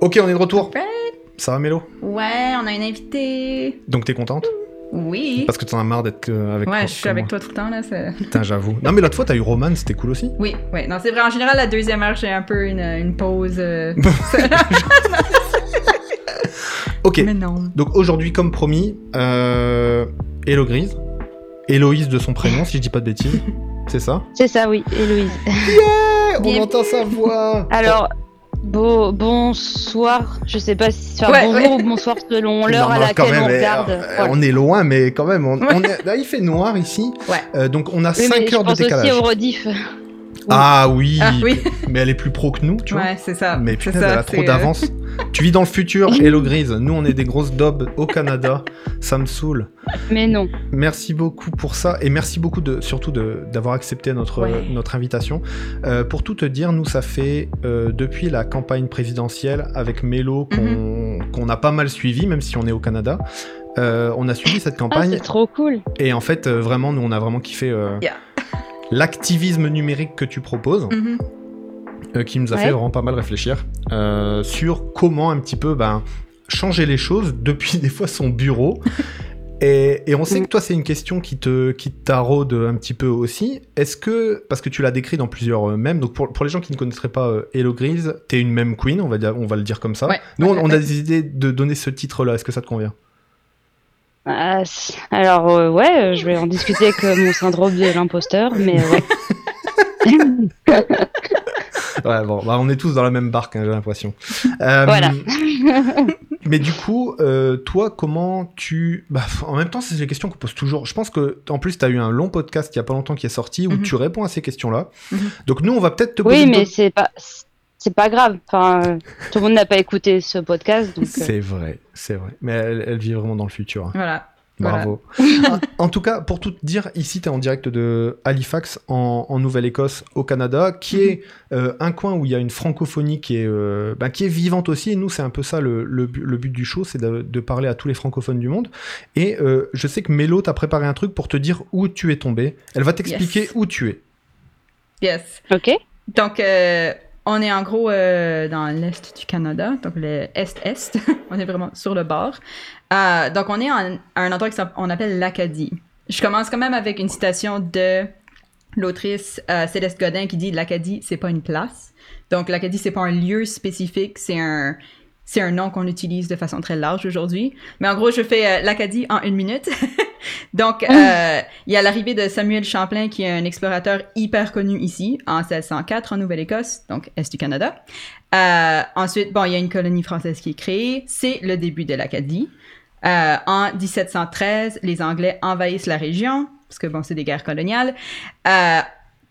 Ok, on est de retour. Ça va, Mélo? Ouais, on a une invitée. Donc t'es contente? Oui. Parce que t'en as marre d'être euh, avec Ouais, moi- je suis avec moi. toi tout le temps, là. c'est- Putain, j'avoue. Non, mais l'autre fois, t'as eu Roman, c'était cool aussi. Oui, oui. Non, c'est vrai. En général, la deuxième heure, j'ai un peu une, une pause. euh, Ok. Mais non. Donc aujourd'hui, comme promis, euh, Hello Grise. Héloïse de son prénom, si je dis pas de bêtises. C'est ça? C'est ça, oui, Héloïse. Eh, On Bien. entend sa voix Alors, beau, bonsoir, je sais pas si. Enfin, Ouais, bonjour ouais. ou bonsoir selon l'heure à laquelle même, on regarde. euh, Voilà. On est loin, mais quand même, on, Ouais. on est- là, il fait noir ici. Ouais. Euh, donc on a Oui, 5 mais heures je de pense décalage. aussi au rediff. Ah oui, Ah oui. mais elle est plus pro que nous, tu vois. Ouais, c'est ça. Mais putain, ça, elle a trop euh, d'avance. tu vis dans le futur, Hello Grise. Nous, on est des grosses daubes au Canada. Ça me saoule. Mais non. Merci beaucoup pour ça et merci beaucoup de, surtout de- d'avoir accepté notre, Ouais. notre invitation. Euh, pour tout te dire, nous, ça fait euh, depuis la campagne présidentielle avec Mélo qu'on qu'on a pas mal suivi, même si on est au Canada. Euh, on a suivi cette Ah, campagne c'est trop cool. et en fait, euh, vraiment, nous, on a vraiment kiffé euh, Yeah. L'activisme numérique que tu proposes. mhm. euh, qui nous a Ouais. fait vraiment pas mal réfléchir euh, sur comment un petit peu ben, changer les choses depuis des fois son bureau. Et, et on sait que toi, c'est une question qui te qui taraude un petit peu aussi. Est-ce que, parce que tu l'as décrit dans plusieurs euh, mèmes, donc pour, pour les gens qui ne connaîtraient pas euh, Hello Grise, t'es une meme queen, on va, dire, on va le dire comme ça. Ouais. Nous, on, on a des idées de donner ce titre-là. Est-ce que ça te convient? Ah, alors, euh, ouais, euh, je vais en discuter avec euh, mon syndrome de l'imposteur, mais ouais. Ouais, bon, bah, on est tous dans la même barque, hein, j'ai l'impression. Euh, Voilà. mais du coup, euh, toi, comment tu. Bah, en même temps, c'est des questions qu'on pose toujours. Je pense que, en plus, tu as eu un long podcast il y a pas longtemps qui est sorti où Mhm. tu réponds à ces questions-là. Mhm. Donc, nous, on va peut-être te poser. Oui, mais c'est pas. C'est pas grave. Enfin, euh, tout le monde n'a pas écouté ce podcast, euh, C'est vrai, c'est vrai. Mais elle, elle vit vraiment dans le futur. hein. Voilà. Bravo. en, en tout cas, pour tout te dire, ici, tu es en direct de Halifax, en, en Nouvelle-Écosse, au Canada, qui est euh, un coin où il y a une francophonie qui est, euh, bah, qui est vivante aussi. Et nous, c'est un peu ça le, le bu- le but du show, c'est de, de parler à tous les francophones du monde. Et euh, je sais que Mélo t'a préparé un truc pour te dire où tu es tombé. Elle va t'expliquer Yes. où tu es. Yes. Ok. Donc, euh, on est en gros euh, dans l'est du Canada, donc le est-est. on est vraiment sur le bord. Euh, donc, on est à un endroit qu'on appelle l'Acadie. Je commence quand même avec une citation de l'autrice euh, Céleste Godin qui dit L'Acadie, c'est pas une place. Donc, l'Acadie, c'est pas un lieu spécifique, c'est un. C'est un nom qu'on utilise de façon très large aujourd'hui. Mais en gros, je fais euh, l'Acadie en une minute. Donc, euh, il y a l'arrivée de Samuel Champlain, qui est un explorateur hyper connu ici, en 1604, en Nouvelle-Écosse, donc Est du Canada. Euh, ensuite, bon, il y a une colonie française qui est créée. C'est le début de l'Acadie. Euh, en 1713, les Anglais envahissent la région, parce que bon, c'est des guerres coloniales. Euh,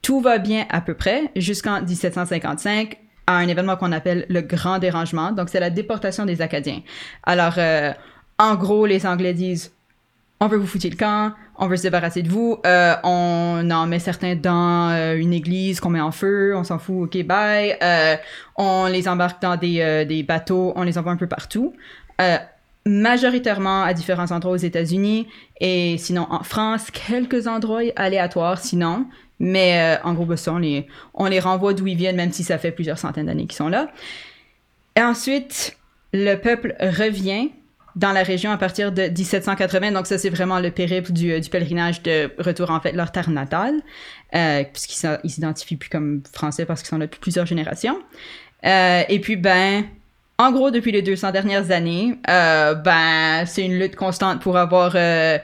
tout va bien à peu près jusqu'en 1755 à un événement qu'on appelle le Grand Dérangement. Donc, c'est la déportation des Acadiens. Alors, euh, en gros, les Anglais disent on veut vous foutre le camp, on veut se débarrasser de vous, euh, on en met certains dans euh, une église qu'on met en feu, on s'en fout, ok, bye. Euh, on les embarque dans des, euh, des bateaux, on les envoie un peu partout. Majoritairement à différents endroits aux États-Unis et sinon en France, quelques endroits aléatoires sinon. Mais euh, en gros, ben, ça, on les, on les renvoie d'où ils viennent, même si ça fait plusieurs centaines d'années qu'ils sont là. Et ensuite, le peuple revient dans la région à partir de 1780. Donc ça, c'est vraiment le périple du, euh, pèlerinage de retour en fait leur terre natale, euh, puisqu'ils s'identifient plus comme français parce qu'ils sont là depuis plusieurs générations. Euh, et puis, ben, en gros, depuis les 200 dernières années, euh, ben, c'est une lutte constante pour avoir euh,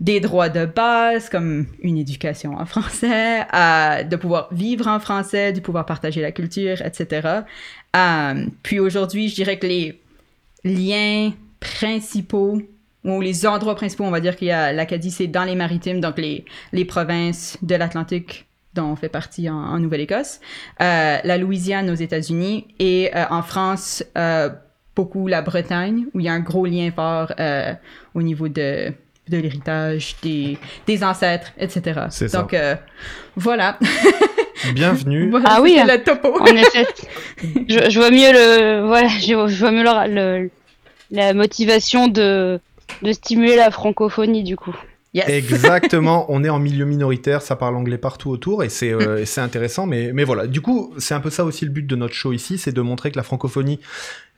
des droits de base, comme une éducation en français, euh, de pouvoir vivre en français, de pouvoir partager la culture, etc. Puis aujourd'hui, je dirais que les liens principaux ou les endroits principaux, on va dire qu'il y a l'Acadie, c'est dans les maritimes, donc les, les provinces de l'Atlantique dont on fait partie en, en Nouvelle-Écosse, euh, la Louisiane aux États-Unis et euh, en France, euh, beaucoup la Bretagne, où il y a un gros lien fort euh, au niveau de, de l'héritage, des, des ancêtres, etc. C'est ça. Donc euh, voilà. Bienvenue. Voilà, Ah oui, le topo. En effet, je, je vois mieux le, voilà, je, je vois mieux le- le- la motivation de, de stimuler la francophonie du coup. Yes. Exactement, on est en milieu minoritaire, ça parle anglais partout autour et c'est euh, intéressant, mais, mais voilà. Du coup, c'est un peu ça aussi le but de notre show ici, c'est de montrer que la francophonie,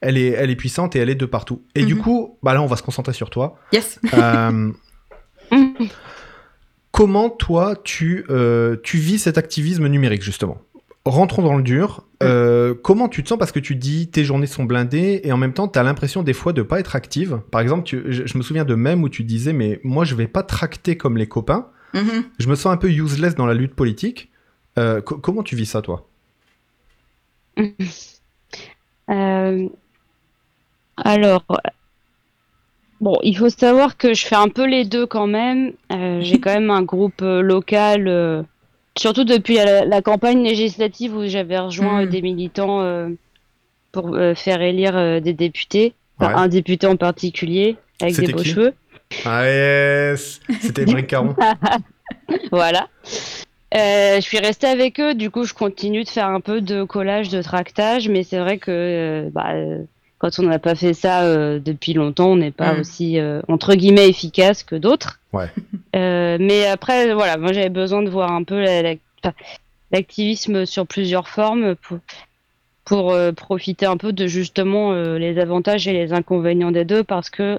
elle est, elle est puissante et elle est de partout. Et du Mhm. coup, bah là, on va se concentrer sur toi. Yes. Euh, comment toi, tu, euh, tu vis cet activisme numérique, justement? Rentrons dans le dur. Euh, comment tu te sens Parce que tu dis tes journées sont blindées et en même temps, tu as l'impression des fois de pas être active. Par exemple, tu- je, je me souviens de même où tu disais Mais moi, je vais pas tracter comme les copains. Mhm. Je me sens un peu useless dans la lutte politique. Euh, co- comment tu vis ça, toi? Euh, alors, bon, il faut savoir que je fais un peu les deux quand même. Euh, j'ai quand même un groupe local, euh, surtout depuis la, la campagne législative où j'avais rejoint euh, des militants euh, pour euh, faire élire des députés, Enfin, Ouais. un député en particulier avec des beaux cheveux. Ah yes C'était Émeric Caron. Voilà. Euh, je suis restée avec eux, du coup je continue de faire un peu de collage, de tractage, mais c'est vrai que euh, bah, quand on n'a pas fait ça euh, depuis longtemps, on n'est pas Mm. aussi euh, entre guillemets efficace que d'autres. Ouais. Euh, mais après, voilà, moi j'avais besoin de voir un peu la- la- enfin, l'activisme sur plusieurs formes pour, pour euh, profiter un peu de justement euh, les avantages et les inconvénients des deux, parce que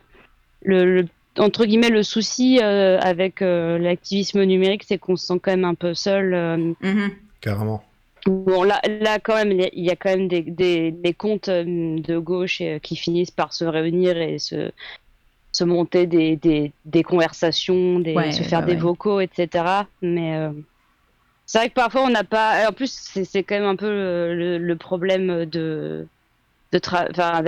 le, le entre guillemets, le souci euh, avec euh, l'activisme numérique, c'est qu'on se sent quand même un peu seul. euh. Mhm. Carrément. Bon, là, là, quand même, il y a- quand même des, des, des comptes euh, de gauche euh, qui finissent par se réunir et se, se monter des, des, des conversations, des, Ouais, se faire bah des ouais. vocaux, etc. Mais euh, c'est vrai que parfois, on n'a pas. En plus, c'est quand même un peu le, problème de d'être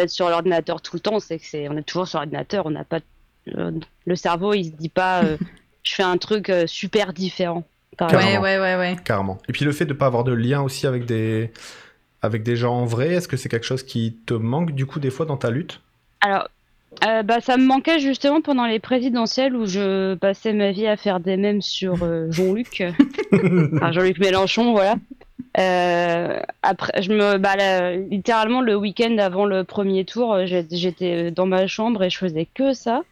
sur l'ordinateur tout le temps, c'est que c'est on est toujours sur l'ordinateur, on n'a pas le cerveau, il se dit pas euh, je fais un truc super différent. Ouais, ouais, ouais, ouais. Carrément. Et puis le fait de pas avoir de lien aussi avec des, avec des gens en vrai, est-ce que c'est quelque chose qui te manque du coup des fois dans ta lutte? Alors, euh, bah, ça me manquait justement pendant les présidentielles où je passais ma vie à faire des mèmes sur euh, Jean-Luc, enfin Jean-Luc Mélenchon, voilà. Euh, après, je me, bah, là, littéralement le week-end avant le premier tour, j'étais dans ma chambre et je faisais que ça.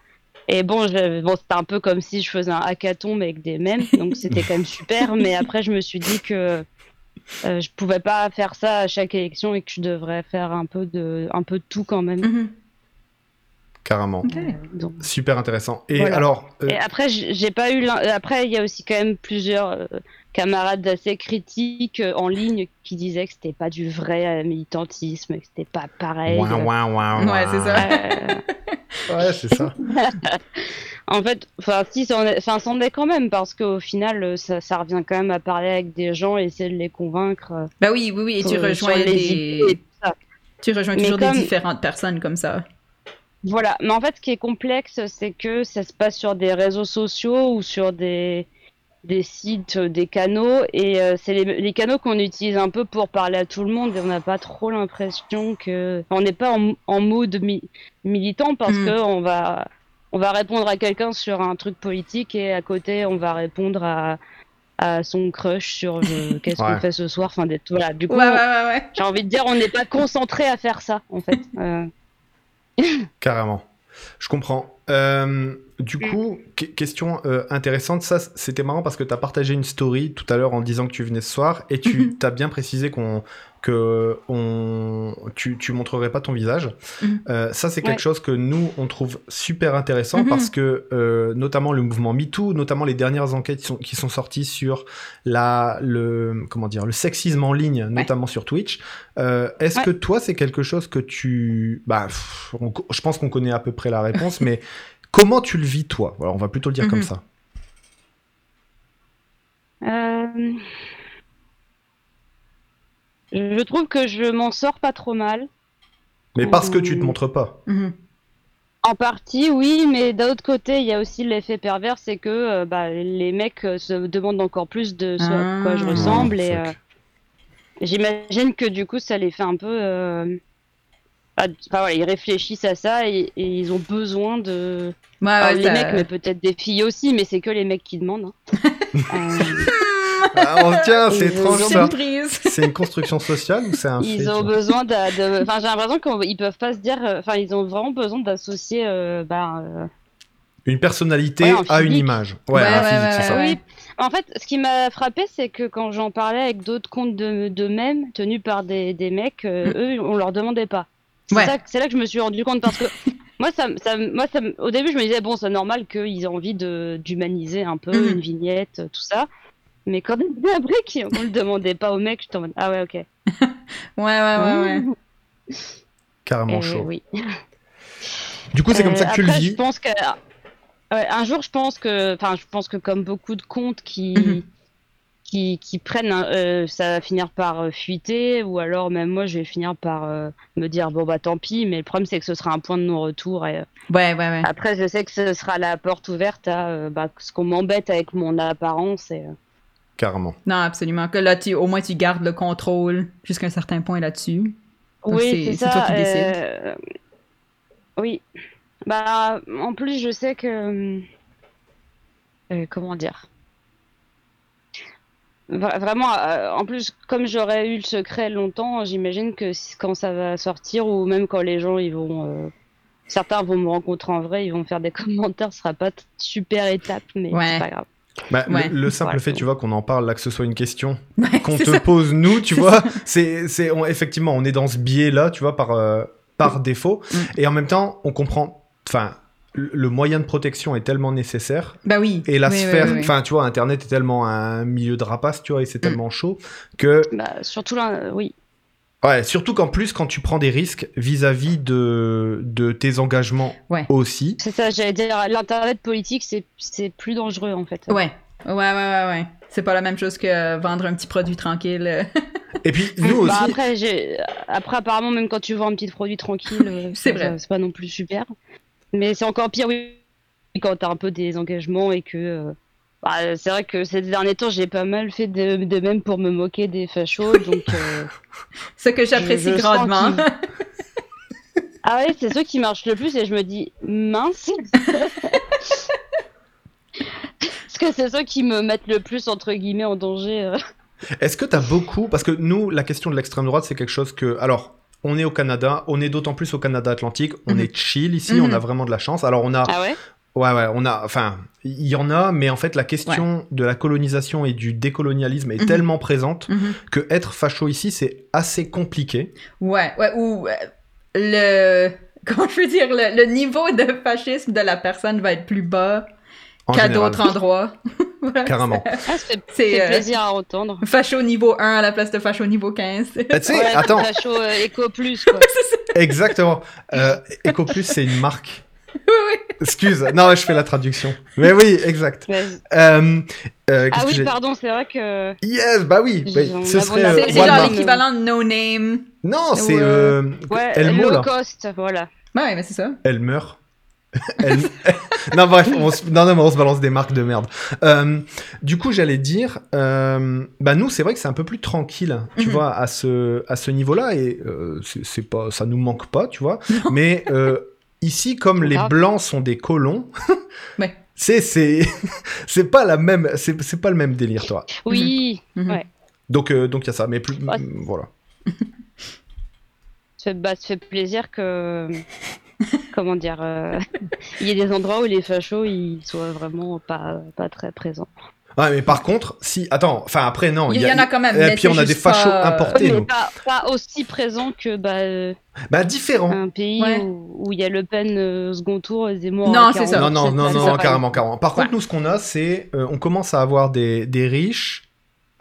Et bon, je- bon, c'était un peu comme si je faisais un hackathon mais avec des mèmes, donc c'était quand même super. Mais après, je me suis dit que euh, je pouvais pas faire ça à chaque élection et que je devrais faire un peu de, un peu de tout quand même. Mhm. Carrément. Euh, donc, Super intéressant. Et Voilà. alors, euh, Et après, j'ai pas eu. Après, il y a aussi quand même plusieurs euh, camarades assez critiques euh, en ligne qui disaient que c'était pas du vrai euh, militantisme, que c'était pas pareil. ouin, ouin, ouin, Ouais, c'est ça. Euh, Ouais, c'est ça. en fait, enfin, si, est- enfin, c'en est quand même parce qu'au final, ça, ça revient quand même à parler avec des gens et essayer de les convaincre. Bah oui, oui, oui. Et tu rejoins des. ça. Tu rejoins toujours comme- des différentes personnes comme ça. Voilà, mais en fait, ce qui est complexe, c'est que ça se passe sur des réseaux sociaux ou sur des, des sites, euh, des canaux, et euh, c'est les, les canaux qu'on utilise un peu pour parler à tout le monde, et on n'a pas trop l'impression que. On n'est pas en, en mode mi- militant parce Mm. que on va, on va répondre à quelqu'un sur un truc politique, et à côté, on va répondre à, à son crush sur euh, qu'est-ce Ouais. qu'on fait ce soir. Enfin, des- voilà, du coup, ouais, ouais. j'ai envie de dire, on n'est pas concentré à faire ça, en fait. Euh, Carrément. Je comprends. Euh, du Mm. coup, que- question euh, intéressante, ça c'était marrant parce que tu as partagé une story tout à l'heure en disant que tu venais ce soir et tu Mhm. t'as bien précisé qu'on que on, tu, tu montrerais pas ton visage. Mhm. Euh, ça c'est quelque Ouais. chose que nous on trouve super intéressant Mhm. parce que euh, notamment le mouvement MeToo, notamment les dernières enquêtes qui sont, qui sont sorties sur la, le, comment dire, le sexisme en ligne, notamment sur Twitch. Est-ce Ouais. que toi c'est quelque chose que tu... Bah, pff, on- je pense qu'on connaît à peu près la réponse, mais comment tu le vis toi? Voilà, on va plutôt le dire comme Mhm. ça. Euh, Je trouve que je m'en sors pas trop mal. Mais parce que tu te montres pas. Mhm. En partie, oui, mais d'un autre côté, il y a aussi l'effet pervers, c'est que euh, bah, les mecs euh, se demandent encore plus de ce à quoi je Ah. ressemble. Oh, et euh, j'imagine que du coup, ça les fait un peu. Enfin, voilà, ils réfléchissent à ça et, et ils ont besoin de. Ouais, Alors, ouais, les ça- mecs, mais peut-être des filles aussi, mais c'est que les mecs qui demandent. hein. Euh, Ah, tiens, c'est étrange ça. C'est une construction sociale ou c'est un fait Ils ont besoin de. de- Enfin, j'ai l'impression qu'ils peuvent pas se dire. euh, Enfin, ils ont vraiment besoin d'associer euh, bah, euh, Une personnalité Ouais, un a une image. Ouais, Ouais, un ouais, physique, ouais, c'est ça. ouais. Oui. En fait, ce qui m'a frappé, c'est que quand j'en parlais avec d'autres comptes de, de mèmes tenus par des, des mecs, euh, eux, on leur demandait pas. C'est Ouais. ça- c'est là que je me suis rendu compte parce que moi, ça, ça, moi ça, au début, je me disais, bon, c'est normal qu'ils aient envie de- d'humaniser un peu, Mhm. une vignette, euh, tout ça. Mais quand après qu'on le demandait pas aux mecs, j'étais en mode, ah ouais, ok. Ouais, ouais, ouais, ouais. Carrément Eh chaud. oui. Du coup, c'est comme Euh, ça que tu le après, vis. Je pense que ouais, un jour, je pense que, enfin, je pense que comme beaucoup de comptes qui Mhm. Qui, qui prennent, un- euh, ça va finir par euh, fuiter, ou alors même moi, je vais finir par euh, me dire bon bah tant pis. Mais le problème, c'est que ce sera un point de non-retour. Et euh, Ouais, ouais, ouais. après, je sais que ce sera la porte ouverte à euh, bah, ce qu'on m'embête avec mon apparence. Et, euh, Carrément. Non, absolument. Que là, tu, au moins, tu gardes le contrôle jusqu'à un certain point là-dessus. Donc, Oui, c'est toi qui décides. euh, Oui. Bah, en plus, je sais que. euh, comment dire? Vra- Vraiment, euh, en plus, comme j'aurais eu le secret longtemps, j'imagine que quand ça va sortir, ou même quand les gens ils vont. euh, Certains vont me rencontrer en vrai, ils vont faire des commentaires, ce sera pas super étape, mais Ouais. c'est pas grave. Bah, le- Ouais. le, simple fait, tu vois, qu'on en parle là, que ce soit une question Ouais, qu'on te ça. pose nous, tu vois, c'est, effectivement, on est dans ce biais-là, tu vois, par, euh, par défaut. Mm. Et en même temps, on comprend, enfin, le moyen de protection est tellement nécessaire. Bah oui. Et la Oui, sphère, oui, oui. enfin, tu vois, Internet est tellement un milieu de rapace, tu vois, et Mm. c'est tellement chaud que, Bah, surtout là, euh, oui. ouais, surtout qu'en plus, quand tu prends des risques vis-à-vis de, de tes engagements Ouais. aussi, C'est ça, j'allais dire, l'internet politique, c'est c'est plus dangereux en fait. Ouais. Ouais, ouais, ouais, ouais. C'est pas la même chose que vendre un petit produit tranquille. et puis nous Bah, aussi, après, après, apparemment, même quand tu vends un petit produit tranquille, euh, C'est pas non plus super. Mais c'est encore pire, oui, quand t'as un peu des engagements et que. euh, bah, c'est vrai que ces derniers temps, j'ai pas mal fait de, de même pour me moquer des fachos. Donc, euh, Ce que j'apprécie grandement. Ah ouais, c'est ceux qui marchent le plus et je me dis, mince Parce que c'est ceux qui me mettent le plus, entre guillemets, en danger. euh. Est-ce que tu as beaucoup Parce que nous, la question de l'extrême droite, c'est quelque chose que. Alors, on est au Canada, on est d'autant plus au Canada Atlantique, on Mhm. est chill ici, Mhm. on a vraiment de la chance. Alors, on a. Ah ouais? Ouais, ouais, on a. Enfin, il y en a, mais en fait, la question de la colonisation et du décolonialisme est Mhm. tellement présente Mhm. que être facho ici, c'est assez compliqué. Ouais, ouais, ou euh, le. Comment je veux dire, le, le niveau de fascisme de la personne va être plus bas qu'à général. d'autres endroits. Voilà, Carrément. Ah, ça C'est, fait euh, plaisir à entendre. Facho niveau 1 à la place de facho niveau 15. Bah, tu sais, Ouais, attends, Facho euh, Eco Plus, quoi. exactement. Euh, EcoPlus, c'est une marque. Excuse, non, je fais la traduction. Mais oui, exact. Euh, euh, Ah oui, j'ai- pardon, c'est vrai que. Yes, bah oui, bah, ce serait euh, C'est genre l'équivalent de No Name. Non, c'est Ouais. euh, Ouais, Elmo low là. cost, voilà. Ouais, mais c'est ça. Elle meurt. Elle- non bref, on se... non, non, mais on se balance des marques de merde. Euh, du coup, j'allais dire, euh, bah nous, c'est vrai que c'est un peu plus tranquille, tu Mhm. vois, à ce à ce niveau-là, et euh, c'est pas, ça nous manque pas, tu vois. Mais euh, ici, comme les Grave. blancs sont des colons, Ouais. c'est c'est c'est pas la même, c'est c'est pas le même délire, toi. Oui, Mhm. Ouais. Donc euh, donc il y a ça, mais plus Ouais. voilà. ça bah, ça fait plaisir que. Comment dire euh, Il y ait des endroits où les fachos ils soient vraiment pas, pas très présents. Ah, mais par contre, si attends, enfin après non, Il y, en a quand même. Et mais puis on a des fachos pas- importés. Mais pas, pas aussi présents que bah, Bah différent. un pays Ouais. où il y a Le Pen euh, au second tour Zemmour. Non, c'est ça. 40%, Non, non, non, c'est non, ça, carrément, carrément. Par contre, nous, ce qu'on a, c'est. euh, on commence à avoir des, des riches,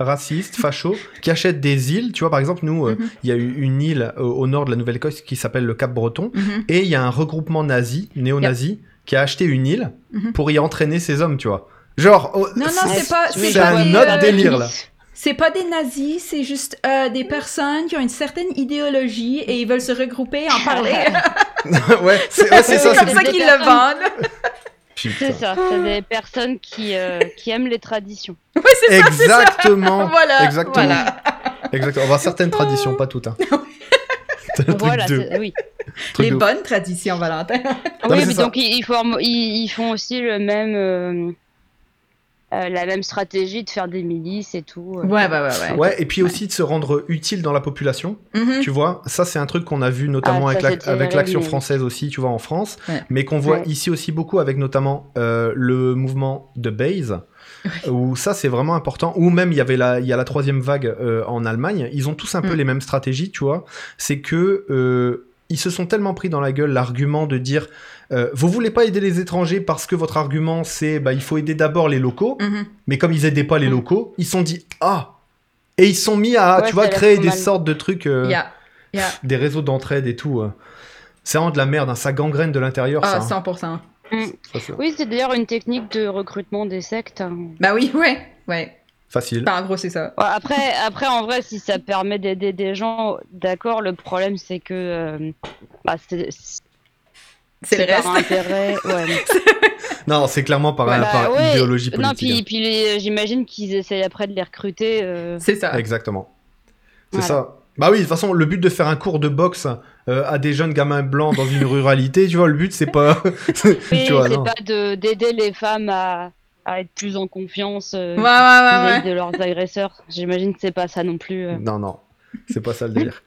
racistes, fachos, qui achètent des îles. Tu vois, par exemple, nous, euh, Mhm. il y a eu une île euh, au nord de la Nouvelle-Écosse qui s'appelle le Cap Breton. Mhm. Et il y a un regroupement nazi, néo-nazi, qui a acheté une île Mhm. pour y entraîner ses hommes, tu vois. Genre. oh, Non, non, c'est pas. un autre euh, délire, là. C'est pas des nazis, c'est juste euh, des personnes qui ont une certaine idéologie et ils veulent se regrouper et en parler. ouais, c'est ouais, ça. c'est comme ça qu'ils le vendent. C'est ça, c'est des personnes qui, euh, qui aiment les traditions. Ouais, c'est ça. Exactement. Voilà. Exactement. Voilà. Exactement. On va certaines traditions, pas toutes. Hein. Voilà, de- oui. truc Les de bonnes traditions, Valentin. oui, mais donc ils, ils forment- ils, ils font aussi le même. euh, euh, la même stratégie de faire des milices et tout. euh. Ouais, ouais, ouais, ouais. Ouais, et puis aussi de se rendre utile dans la population. Mhm. Tu vois, ça c'est un truc qu'on a vu notamment Ah, ça, avec l'action française aussi, tu vois, en France, Ouais. mais qu'on voit Ouais. ici aussi beaucoup avec notamment euh, le mouvement de Base, où ça c'est vraiment important, ou même il y avait la, il y a la troisième vague euh, en Allemagne, ils ont tous un peu Mm. les mêmes stratégies, tu vois, c'est que euh, ils se sont tellement pris dans la gueule l'argument de dire euh, vous voulez pas aider les étrangers parce que votre argument c'est bah il faut aider d'abord les locaux, Mhm. mais comme ils aidaient pas les Mm. locaux, ils se sont dit ah et ils se sont mis à Ouais, tu vois créer des mal. sortes de trucs euh, Yeah. Yeah. des réseaux d'entraide et tout. euh. C'est vraiment de la merde, hein. ça gangrène de l'intérieur. Ah, ça, hein. 100%. Mm. Ça, c'est Oui, c'est d'ailleurs une technique de recrutement des sectes. hein. Bah oui, ouais. Ouais. facile. En gros, c'est ça. Ouais, après, après, en vrai, si ça permet d'aider des gens, d'accord. Le problème, c'est que euh, bah, c'est C'est le par reste. intérêt. Ouais. Non, c'est clairement par, Voilà, par ouais. idéologie non, politique. puis, puis les- j'imagine qu'ils essayent après de les recruter. euh, C'est ça. hein. Exactement. C'est Voilà. ça. Bah oui, de toute façon, le but de faire un cours de boxe euh, à des jeunes gamins blancs dans une ruralité, tu vois, le but c'est pas. Oui, tu vois, c'est non. pas de- d'aider les femmes à, à être plus en confiance euh, Ouais, ouais, ouais, vis-à-vis ouais. de leurs agresseurs. J'imagine que c'est pas ça non plus. euh. Non, non, c'est pas ça le délire.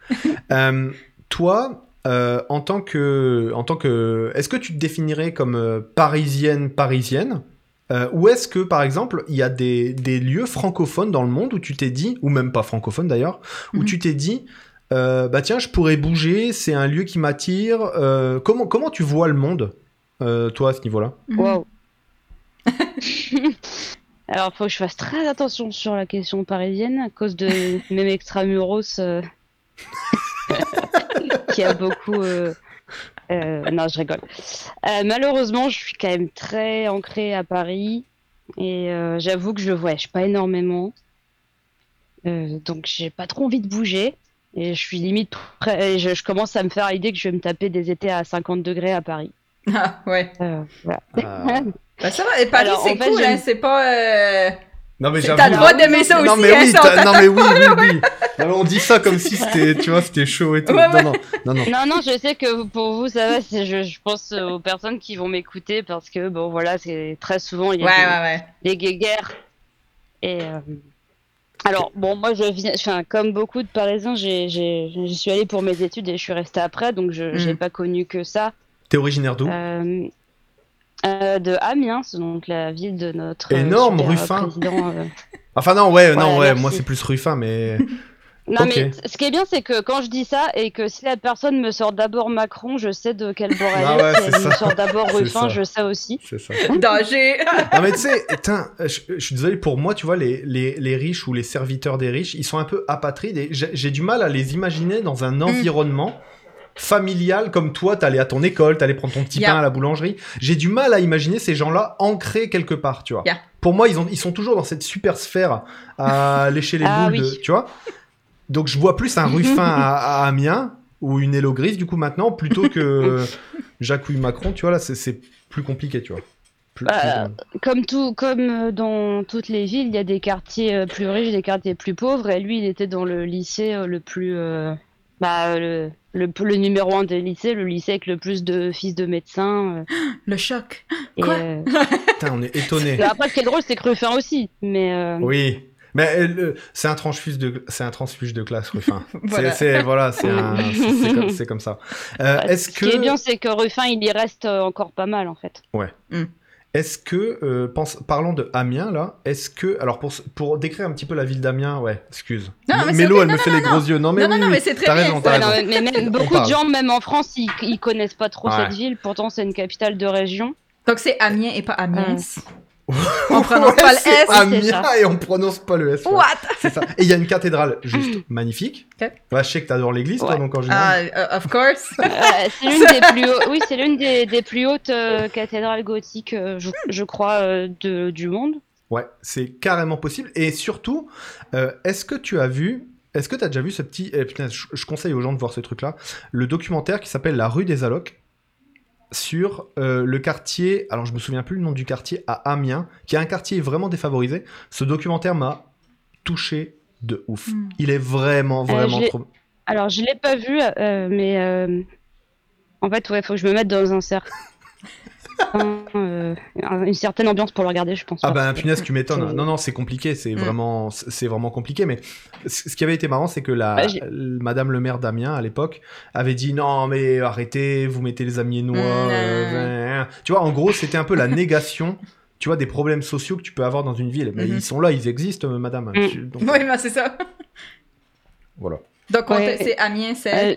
Euh, toi, euh, en tant que, en tant que, est-ce que tu te définirais comme euh, parisienne, parisienne, Euh, ou est-ce que, par exemple, il y a des, des lieux francophones dans le monde où tu t'es dit, ou même pas francophones d'ailleurs, où Mhm. tu t'es dit, euh, bah tiens, je pourrais bouger, c'est un lieu qui m'attire. euh, comment, comment tu vois le monde, euh, toi, à ce niveau-là? Mhm. Waouh. Alors, faut que je fasse très attention sur la question parisienne à cause de même extramuros euh, qui a beaucoup. euh, euh, non, je rigole. Euh, malheureusement, je suis quand même très ancrée à Paris et euh, j'avoue que je voyage pas énormément. Euh, donc, j'ai pas trop envie de bouger. Et je suis limite prêt, je, je commence à me faire l'idée que je vais me taper des étés à 50 degrés à Paris. Ah, ouais. Euh, voilà. Ah. Bah, ça va. Et Paris, c'est cool, hein. C'est pas. euh, Non mais. T'as le droit d'aimer ça non, aussi, mais hein, oui, ça, non mais oui, oui, oui. Non, mais on dit ça comme si c'était, tu vois, c'était chaud et tout. Ouais, non, ouais. non, non, non. Non, non, je sais que pour vous, ça va. Je, je pense aux personnes qui vont m'écouter parce que, bon, voilà, c'est très souvent, il y Ouais, a ouais, ouais. des, des guéguerres. Et. euh, Alors, bon, moi, je viens. Enfin, comme beaucoup de Parisiens, j'ai, j'ai, j'y suis allée pour mes études et je suis restée après, donc je Mm. j'ai pas connu que ça. T'es originaire d'où? Euh, euh, de Amiens, c'est donc la ville de notre. euh, Énorme, super Ruffin. président. euh. Enfin non, ouais, non, Ouais, merci. moi c'est plus Ruffin, mais Non, mais ce qui est bien, c'est que quand je dis ça, et que si la personne me sort d'abord Macron, je sais de quel bord elle Ah est. ouais, si c'est elle me sort d'abord Ruffin, je sais aussi. c'est ça. Danger. Non mais tu sais, putain, je, suis désolé pour moi, tu vois, les, les, les riches ou les serviteurs des riches, ils sont un peu apatrides et j'ai j'ai du mal à les imaginer dans un environnement familial comme toi, t'allais à ton école, t'allais prendre ton petit Yeah. pain à la boulangerie. J'ai du mal à imaginer ces gens-là ancrés quelque part, tu vois. Yeah. Pour moi, ils, ont, ils sont toujours dans cette super sphère à lécher les Ah boules, de, tu vois. Donc je vois plus un Ruffin à, à Amiens ou une Hello Grise du coup maintenant plutôt que ou Macron, tu vois là, c'est- plus compliqué, tu vois. Plus- Bah, plus- Comme, tout, comme euh, dans toutes les villes, il y a des quartiers euh, plus riches, des quartiers plus pauvres, et lui, il était dans le lycée euh, le plus. euh, bah, le, le, le numéro un des lycées, le lycée avec le plus de fils de médecins. euh, Le choc. Quoi euh, Putain, on est étonné. et après, ce qui est drôle, c'est que Ruffin aussi. Mais euh, Oui. Mais euh, c'est un transfuge de c'est un transfuge de classe Ruffin. Voilà. C'est voilà, c'est comme, comme ça. Euh, bah, est-ce ce qui est bien, c'est que Ruffin, il y reste euh, encore pas mal, en fait. Est-ce que euh, pense, parlons de Amiens là, est-ce que alors pour pour décrire un petit peu la ville d'Amiens, ouais, excuse. Non, mais Mélo, elle me Non, fait non, les non, gros yeux. Non mais non, oui, non, oui. mais c'est très T'as bien, raison, Ouais, mais même beaucoup de gens, même en France, ils, ils connaissent pas trop Ouais. cette ville. Pourtant, c'est une capitale de région. Donc c'est Amiens et pas Amiens. On On prononce pas le S, ça. et on prononce pas le S. ouais. What? C'est ça. Et il y a une cathédrale juste magnifique. Ouais, je sais que t'adores l'église, toi, donc en général. Ah, uh, of course. Euh, c'est l'une des plus hau- oui, c'est l'une des, des plus hautes euh, cathédrales gothiques, euh, je, je crois, euh, de, du monde. Ouais, c'est carrément possible. Et surtout, euh, est-ce que tu as vu, est-ce que tu as déjà vu ce petit. eh, putain, je, je conseille aux gens de voir ce truc-là. Le documentaire qui s'appelle La rue des Allocs? Sur euh, le quartier. Alors, je me souviens plus le nom du quartier à Amiens, qui est un quartier vraiment défavorisé. Ce documentaire m'a touché de ouf. Hmm. Il est vraiment, vraiment je l'ai- trop. Alors, je l'ai pas vu, euh, mais euh, en fait, ouais, faut que je me mette dans un cercle. Euh, une certaine ambiance pour le regarder, je pense. Ah bah punaise, tu m'étonnes. Non non, c'est compliqué, c'est Mm. vraiment c'est vraiment compliqué mais ce qui avait été marrant c'est que la Bah, madame le maire d'Amiens à l'époque avait dit non mais arrêtez, vous mettez les amiénois Mm, euh, euh. Tu vois, en gros, c'était un peu la négation tu vois des problèmes sociaux que tu peux avoir dans une ville. Mais Mhm. ils sont là, ils existent madame. Mm. Donc, Oui, mais c'est ça. voilà. Donc, on Ouais. c'est Amiens, c'est. Euh,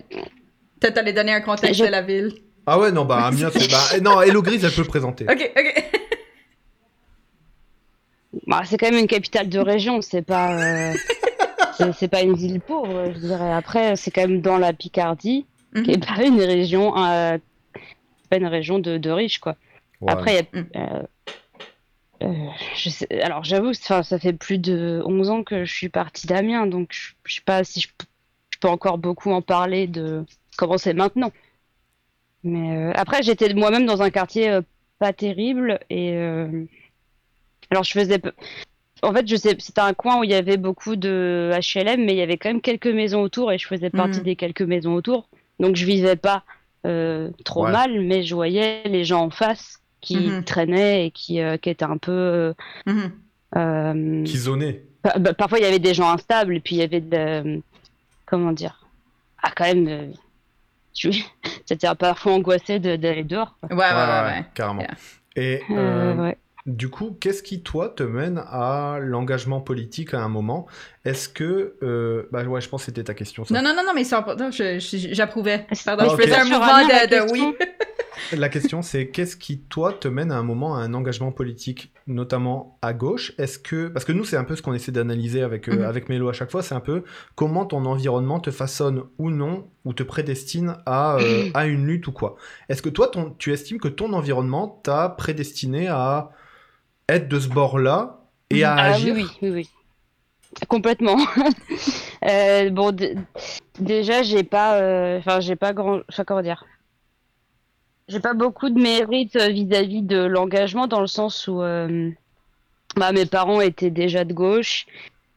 Peut-être aller donner un contexte Je- de la ville. Ah ouais, non, bah Amiens, c'est. Bah, eh, non, Hello Grise, elle peut le présenter. Ok, ok. bah, c'est quand même une capitale de région, c'est pas, euh, c'est- c'est pas une ville pauvre, je dirais. Après, c'est quand même dans la Picardie, qui est Mhm. pas une région, euh, pas une région de, de riches, quoi. Ouais. Après, il y a- Mm. euh, euh, je sais, alors j'avoue, enfin, ça fait plus de 11 ans que je suis partie d'Amiens, donc je, je sais pas si je, p- je peux encore beaucoup en parler de comment c'est maintenant. Mais euh, après, j'étais moi-même dans un quartier euh, pas terrible et euh, alors je faisais, en fait, je sais, c'était un coin où il y avait beaucoup de HLM, mais il y avait quand même quelques maisons autour et je faisais partie Mhm. des quelques maisons autour, donc je vivais pas euh, trop Ouais. mal, mais je voyais les gens en face qui Mhm. traînaient et qui, euh, qui étaient un peu. euh, Qui bah, parfois, il y avait des gens instables et puis il y avait de. comment dire Ah, quand même. Tu... C'était parfois angoissé de- d'aller dehors. quoi. Ouais, ouais, ouais, ouais. Carrément. Yeah. Et Euh, euh, ouais. du coup, qu'est-ce qui, toi, te mène à l'engagement politique à un moment? Est-ce que. euh, Bah ouais, je pense que c'était ta question. Ça. Non, non, non, non, mais J'approuvais. C'est- Pardon, Ah, je faisais un mouvement de, de oui. La question, c'est qu'est-ce qui, toi, te mène à un moment à un engagement politique, notamment à gauche? Est-ce que. Parce que nous, c'est un peu ce qu'on essaie d'analyser avec, euh, Mhm. avec Mélo à chaque fois, c'est un peu comment ton environnement te façonne ou non, ou te prédestine à, euh, à une lutte ou quoi? Est-ce que toi, ton, tu estimes que ton environnement t'a prédestiné à être de ce bord-là et à Ah, agir? oui, oui, oui, oui. Complètement. Euh, bon, déjà, j'ai pas, euh, enfin, j'ai pas grand, enfin, comment dire, j'ai pas beaucoup de mérite euh, vis-à-vis de l'engagement dans le sens où, euh, bah, mes parents étaient déjà de gauche,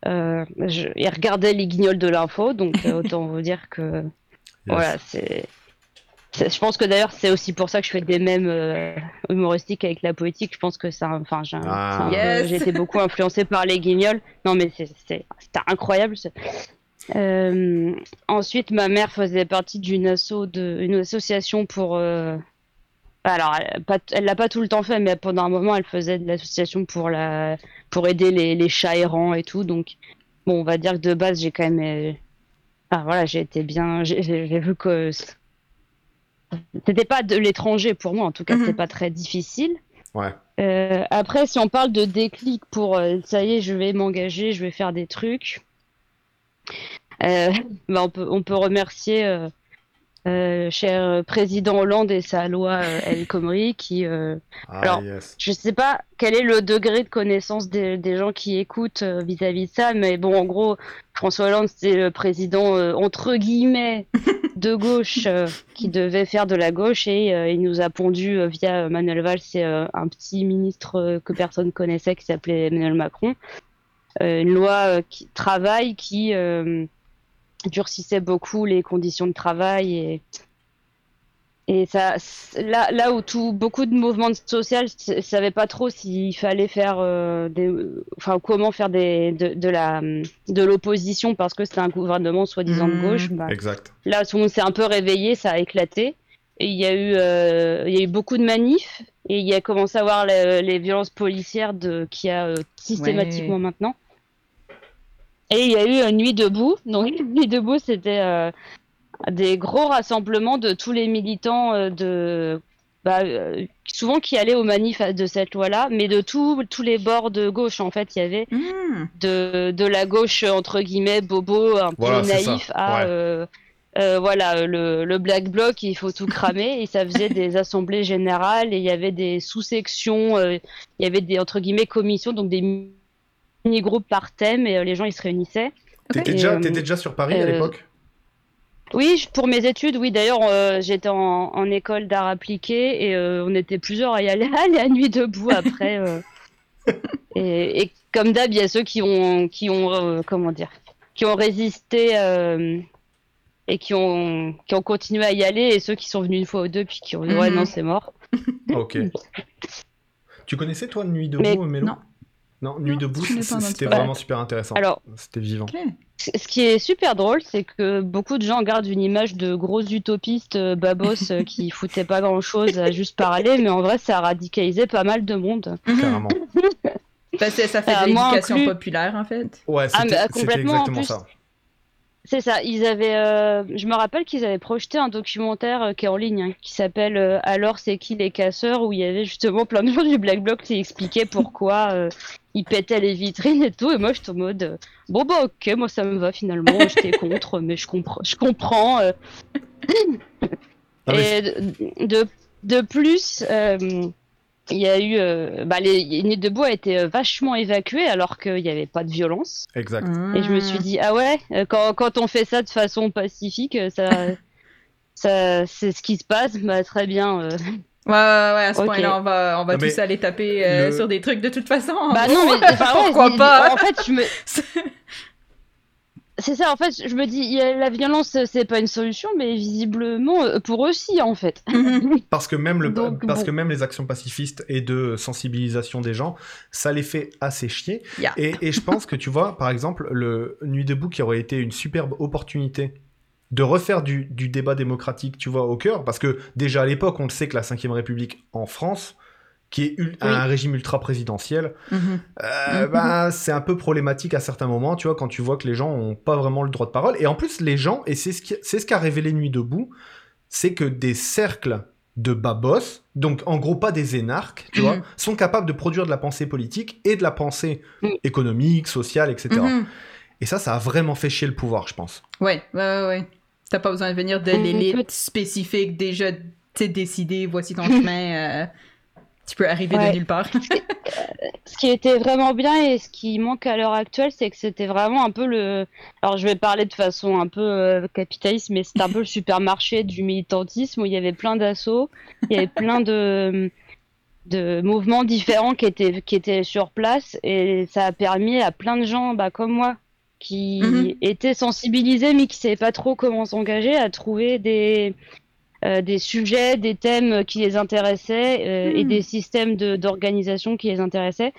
euh, je- ils regardaient les guignols de l'info, donc euh, autant vous dire que, voilà, c'est. Je pense que d'ailleurs c'est aussi pour ça que je fais des mèmes euh, humoristiques avec la politique. Je pense que ça, enfin, j'ai Ah. Yes. été beaucoup influencée par les guignols. Non mais c'est incroyable. ce- Euh, ensuite, ma mère faisait partie d'une asso de, une association pour. euh, Alors, elle pas- elle l'a pas tout le temps fait, mais pendant un moment, elle faisait de l'association pour la, pour aider les, les chats errants et tout. Donc, bon, on va dire que de base, j'ai quand même. euh, Enfin, voilà, j'ai été bien. J'ai vu que c'était pas de l'étranger pour moi, en tout cas, Mhm. c'était pas très difficile. Ouais. Euh, après, si on parle de déclic pour euh, ça y est, je vais m'engager, je vais faire des trucs, euh, bah, on peut, on peut remercier euh, euh, cher président Hollande et sa loi euh, El Khomri qui, euh, Ah, Alors, yes. je sais pas quel est le degré de connaissance des, des gens qui écoutent euh, vis-à-vis de ça, mais bon, en gros, François Hollande, c'est le président euh, entre guillemets de gauche euh, qui devait faire de la gauche et euh, il nous a pondu euh, via euh, Manuel Valls et euh, un petit ministre euh, que personne connaissait qui s'appelait Emmanuel Macron, euh, une loi euh, qui travail qui euh, durcissait beaucoup les conditions de travail et et ça, là, là où tout, beaucoup de mouvements sociaux ne savaient pas trop s'il fallait faire euh, des, enfin comment faire des, de, de la, de l'opposition parce que c'était un gouvernement soi-disant de Mhm. gauche. bah, Exact. là, tout le monde s'est un peu réveillé, ça a éclaté. Et il y a eu, euh, il y a eu beaucoup de manifs et il y a commencé à avoir le- les violences policières de, qu'il y a euh, systématiquement maintenant. Et il y a eu une nuit debout. Donc, nuit debout, c'était euh, des gros rassemblements de tous les militants euh, de, bah, euh, souvent qui allaient aux manifs de cette loi-là, mais de tous tous les bords de gauche. En fait, il y avait Hmm. de, de la gauche entre guillemets bobo un peu Voilà, naïf à Ouais. euh, euh, voilà le, le black bloc il faut tout cramer et ça faisait des assemblées générales et il y avait des sous-sections euh, il y avait des entre guillemets commissions donc des mini groupes par thème et euh, les gens ils se réunissaient T'étais déjà, euh, déjà sur Paris à euh, l'époque? Oui pour mes études oui d'ailleurs euh, j'étais en, en école d'art appliqué et euh, on était plusieurs à y aller à la nuit debout après euh. et, et comme d'hab il y a ceux qui ont qui ont euh, comment dire qui ont résisté euh, et qui ont, qui ont continué à y aller, et ceux qui sont venus une fois ou deux, puis qui ont dit ouais, Mhm. non, c'est mort. Ok. Tu connaissais toi Nuit debout, Mais- Mélo? Non. Non, Nuit Non, debout, c'était vraiment super intéressant. Alors, C'était vivant. Ce qui est super drôle, c'est que beaucoup de gens gardent une image de gros utopistes euh, babos euh, qui foutaient pas grand chose à juste parler, mais en vrai, ça a radicalisé pas mal de monde. Carrément. Parce que ça fait Euh, de l'éducation inclus. populaire, en fait. Ouais, Ah, c'était en exactement plus. ça. C'est ça, ils avaient, euh, je me rappelle qu'ils avaient projeté un documentaire euh, qui est en ligne, hein, qui s'appelle euh, Alors c'est qui les casseurs, où il y avait justement plein de gens du Black Bloc qui expliquaient pourquoi ils pétaient les vitrines et tout, et moi j'étais en mode, bon bah ok, moi ça me va finalement, j'étais contre, mais je comprends, je comprends. Ah, et de, de, de plus, il y a eu, euh, bah, les, Nuit debout a été euh, vachement évacuée alors qu'il n'y avait pas de violence. Exact. Et je me suis dit, ah ouais, euh, quand, quand on fait ça de façon pacifique, ça, ça, c'est ce qui se passe, bah très bien. euh. Ouais, ouais, ouais, à ce Ok. point-là, on va, on va Ah, mais tous aller taper euh, le- sur des trucs de toute façon. Bah non, mais enfin, Pourquoi pas? En fait, je me. C'est ça, en fait, je me dis, la violence, c'est pas une solution, mais visiblement, euh, pour eux, si, en fait. Mhm. Parce que même le, Donc, parce bon. que même les actions pacifistes et de sensibilisation des gens, ça les fait assez chier. Yeah. Et, et je pense que tu vois, par exemple, le Nuit debout qui aurait été une superbe opportunité de refaire du, du débat démocratique, tu vois, au cœur, parce que déjà à l'époque, on le sait que la Ve République en France, qui est ul- un régime ultra présidentiel, Mhm. euh, Mhm. bah, c'est un peu problématique à certains moments, tu vois, quand tu vois que les gens ont pas vraiment le droit de parole. Et en plus, les gens, et c'est ce qui- c'est ce qu'a révélé Nuit debout, c'est que des cercles de babos, donc en gros pas des énarques, tu Mhm. vois, sont capables de produire de la pensée politique et de la pensée Mhm. économique, sociale, etc. Mhm. Et ça, ça a vraiment fait chier le pouvoir, je pense. Ouais, ouais, ouais, ouais. T'as pas besoin de venir de Mhm, l'élite spécifique, déjà, tu sais, décidé, voici ton chemin. euh, tu peux arriver Ouais. de nulle part. Ce qui était vraiment bien et ce qui manque à l'heure actuelle, c'est que c'était vraiment un peu le. Alors, je vais parler de façon un peu euh, capitaliste, mais c'était un peu le supermarché du militantisme où il y avait plein d'assauts, il y avait plein de de mouvements différents qui étaient qui étaient sur place et ça a permis à plein de gens, bah, comme moi, qui Mhm. étaient sensibilisés mais qui savaient pas trop comment s'engager, à trouver des euh, des sujets, des thèmes qui les intéressaient euh, et Hmm. des systèmes de- d'organisation qui les intéressaient.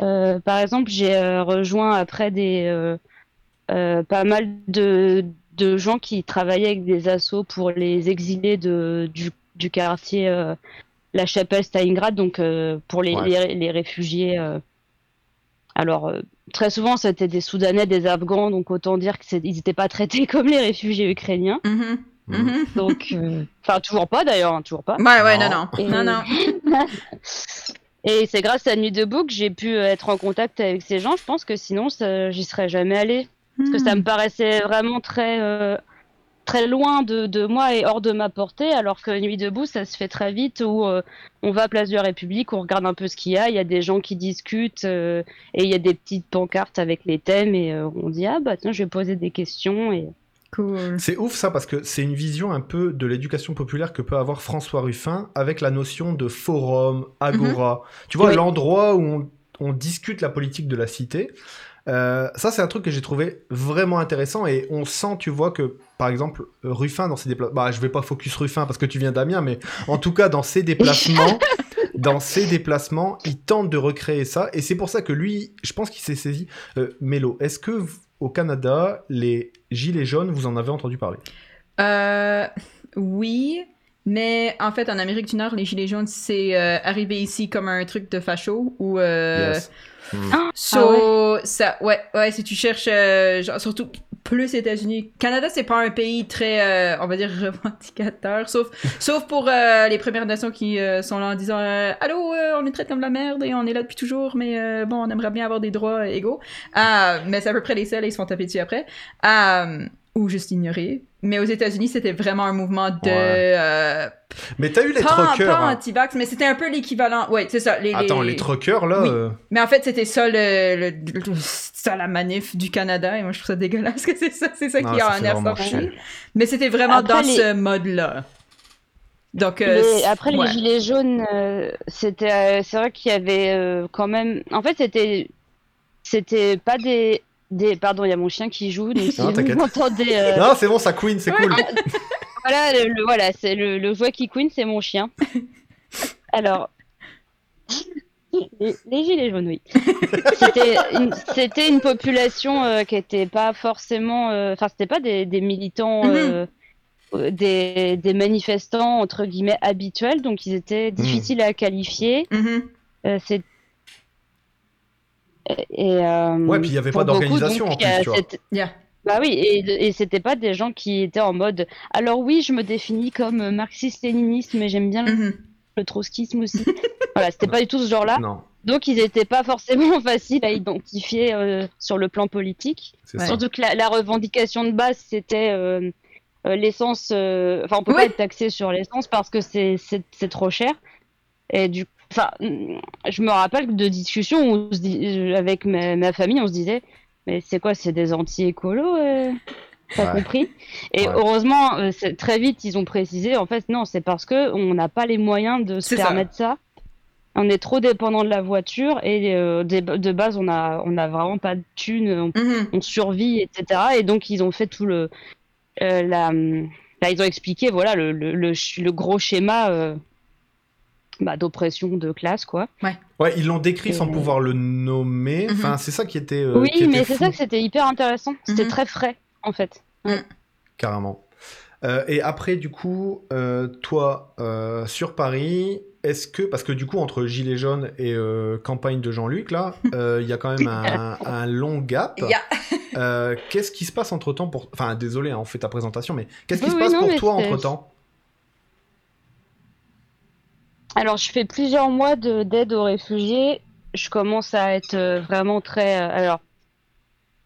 Euh, par exemple, j'ai rejoint après des pas mal de, de gens qui travaillaient avec des assos pour les exilés de, du, du quartier La Chapelle Stalingrad, donc pour les, Ouais. les, les réfugiés. Alors, euh, très souvent, c'était des Soudanais, des Afghans, donc autant dire qu'ils n'étaient pas traités comme les réfugiés ukrainiens. Mhm. Mhm. Donc, euh, enfin, toujours pas d'ailleurs, hein, toujours pas. Ouais, ouais, non, Non. non. Et- Non, non. Et c'est grâce à Nuit debout que j'ai pu euh, être en contact avec ces gens. Je pense que sinon, j'y serais jamais allée. Parce que ça Hmm. me paraissait vraiment très, euh, très loin de, de moi et hors de ma portée. Alors que Nuit debout, ça se fait très vite où euh, on va à Place de la République, on regarde un peu ce qu'il y a. Il y a des gens qui discutent euh, et il y a des petites pancartes avec les thèmes. Et euh, on dit, ah bah tiens, je vais poser des questions. Et... Cool. C'est ouf ça parce que c'est une vision un peu de l'éducation populaire que peut avoir François Ruffin avec la notion de forum, agora. Tu vois, Oui. l'endroit où on, on discute la politique de la cité. Euh, ça, c'est un truc que j'ai trouvé vraiment intéressant et on sent, tu vois, que par exemple, Ruffin dans ses déplacements. Bah, je vais pas focus Ruffin parce que tu viens d'Amiens, mais en tout cas, dans ses déplacements. Dans ses déplacements, il tente de recréer ça, et c'est pour ça que lui, je pense qu'il s'est saisi. Euh, Mélo, est-ce que au Canada, les gilets jaunes, vous en avez entendu parler? Euh, oui, mais en fait, en Amérique du Nord, les Gilets jaunes, c'est euh, arrivé ici comme un truc de facho ou. Euh, Yes. Hmm. So, ça, ouais, ouais, si tu cherches, euh, genre, surtout plus États-Unis. Canada, c'est pas un pays très, euh, on va dire, revendicateur, sauf, sauf pour euh, les Premières Nations qui euh, sont là en disant euh, Allô, euh, on est traité comme de la merde et on est là depuis toujours, mais euh, bon, on aimerait bien avoir des droits égaux. Mais c'est à peu près les seuls et ils se font après. Ou juste ignorer. Mais aux États-Unis, c'était vraiment un mouvement de. Ouais. euh, Mais t'as eu les pas, truckers. pas hein. anti-vax, mais c'était un peu l'équivalent. Ouais, c'est ça. Les, Attends, les truckers là. Oui. euh, mais en fait, c'était ça le, le- le- ça la manif du Canada et moi je trouve ça dégueulasse que c'est ça, c'est ça non, qui ça en ressorti. chier. Mais c'était vraiment Après, dans les- ce mode-là. Donc euh, Les- après ouais. les gilets jaunes, euh, c'était, euh, c'est vrai qu'il y avait euh, quand même. En fait, c'était, c'était pas des. Des. Pardon, il y a mon chien qui joue, donc si Non, vous m'entendez. euh, Non, c'est bon, ça queen, c'est cool. Voilà, le, le- voilà, c'est le, le jouet qui queen, c'est mon chien. Alors, les, les gilets jaunes, oui. C'était une, c'était une population euh, qui était pas forcément, euh, enfin, c'était pas des, des militants, Mhm. des, des manifestants entre guillemets habituels, donc ils étaient difficiles à qualifier. Mhm. Euh, c'est et euh, Ouais, puis il y avait pas d'organisation, en plus, euh, tu vois. c'était- Yeah. bah oui, et, et c'était pas des gens qui étaient en mode. Alors oui, je me définis comme marxiste-léniniste, mais j'aime bien le- Mhm. le trotskisme aussi. voilà, c'était pas du tout ce genre-là. Donc ils étaient pas forcément faciles à identifier euh, sur le plan politique. Ouais. Surtout que la, la revendication de base, c'était euh, euh, l'essence. euh, Enfin, on peut Oui. pas être taxé sur l'essence parce que c'est c'est- c'est trop cher. Et du Enfin, je me rappelle de discussions où avec ma, ma famille, on se disait, mais c'est quoi, c'est des anti-écolos euh, T'as Ouais. compris? Et Ouais. heureusement, euh, très vite, ils ont précisé, en fait, non, c'est parce que on n'a pas les moyens de se ça. permettre ça. On est trop dépendant de la voiture et euh, de base, on a, on a vraiment pas de thunes, on Mhm. on survit, etc. Et donc, ils ont fait tout le. euh, la, là, ils ont expliqué, voilà, le, le, le, ch- le gros schéma euh, bah, d'oppression de classe, quoi. Ouais, ils l'ont décrit sans pouvoir le nommer. Mhm. Enfin, c'est ça qui était. euh, oui, qui était mais c'est ça que c'était hyper intéressant. C'était Mhm. très frais, en fait. Carrément. Euh, et après, du coup, euh, toi, euh, sur Paris, est-ce que. Parce que du coup, entre Gilets jaunes et euh, campagne de Jean-Luc, là, euh, il y a quand même un, un long gap. Yeah. Euh, qu'est-ce qui se passe entre temps pour. Enfin, désolé, hein, on fait ta présentation, mais qu'est-ce qui Oui, se passe non, pour toi entre temps Alors, je fais plusieurs mois de- d'aide aux réfugiés. Je commence à être euh, vraiment très. euh, alors,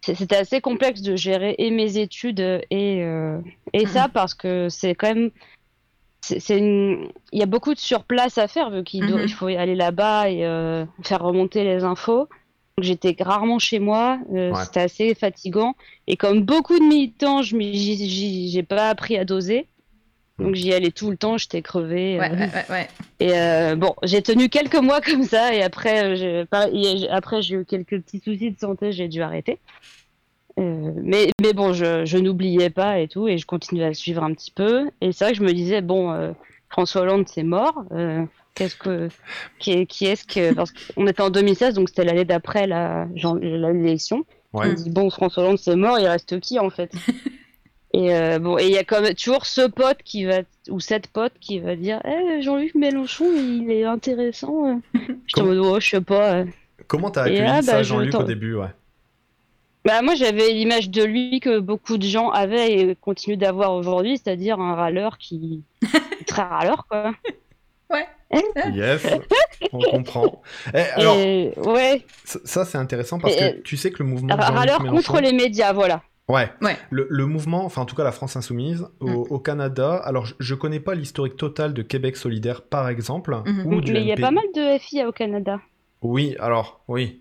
c'est- c'était assez complexe de gérer et mes études et, euh, et ça parce que c'est quand même. c'est une... Il y a beaucoup de surplace à faire vu qu'il doit- Mhm. il faut aller là-bas et euh, faire remonter les infos. J'étais rarement chez moi, euh, Ouais. c'était assez fatigant. Et comme beaucoup de militants, je j'ai pas appris à doser. Donc j'y allais tout le temps, j'étais crevée. Ouais, euh, ouais, ouais, ouais. et euh, bon, j'ai tenu quelques mois comme ça et après, euh, j'ai après j'ai eu quelques petits soucis de santé, j'ai dû arrêter. Euh, mais, mais bon, je, je n'oubliais pas et tout, et je continuais à le suivre un petit peu. Et c'est vrai que je me disais, bon, euh, François Hollande, c'est mort. euh, Qu'est-ce que, qui, est- qui est-ce que, parce qu'on était en 2016, donc c'était l'année d'après la, genre, l'élection. Ouais. On dit, bon, François Hollande, c'est mort, il reste qui en fait? Et euh, bon, et il y a comme toujours ce pote qui va, ou cette pote qui va dire, eh, Jean-Luc Mélenchon, il est intéressant. en mode, oh, je sais pas. Comment t'as accueilli là, ça, bah, je Jean-Luc, au début ouais? Bah, moi, j'avais l'image de lui que beaucoup de gens avaient et continuent d'avoir aujourd'hui, c'est-à-dire un râleur qui. très râleur, quoi. Yes, on comprend. Eh, alors, et ouais, ça, ça, c'est intéressant parce Et, que tu sais que le mouvement. râleur Mélenchon- contre les médias, voilà. Ouais. Ouais. Le, le mouvement, enfin en tout cas la France Insoumise, au, Mm. au Canada, alors je, je connais pas l'historique total de Québec Solidaire par exemple, Mhm. ou du Mais il y a pas mal de FI au Canada. Oui, alors, oui.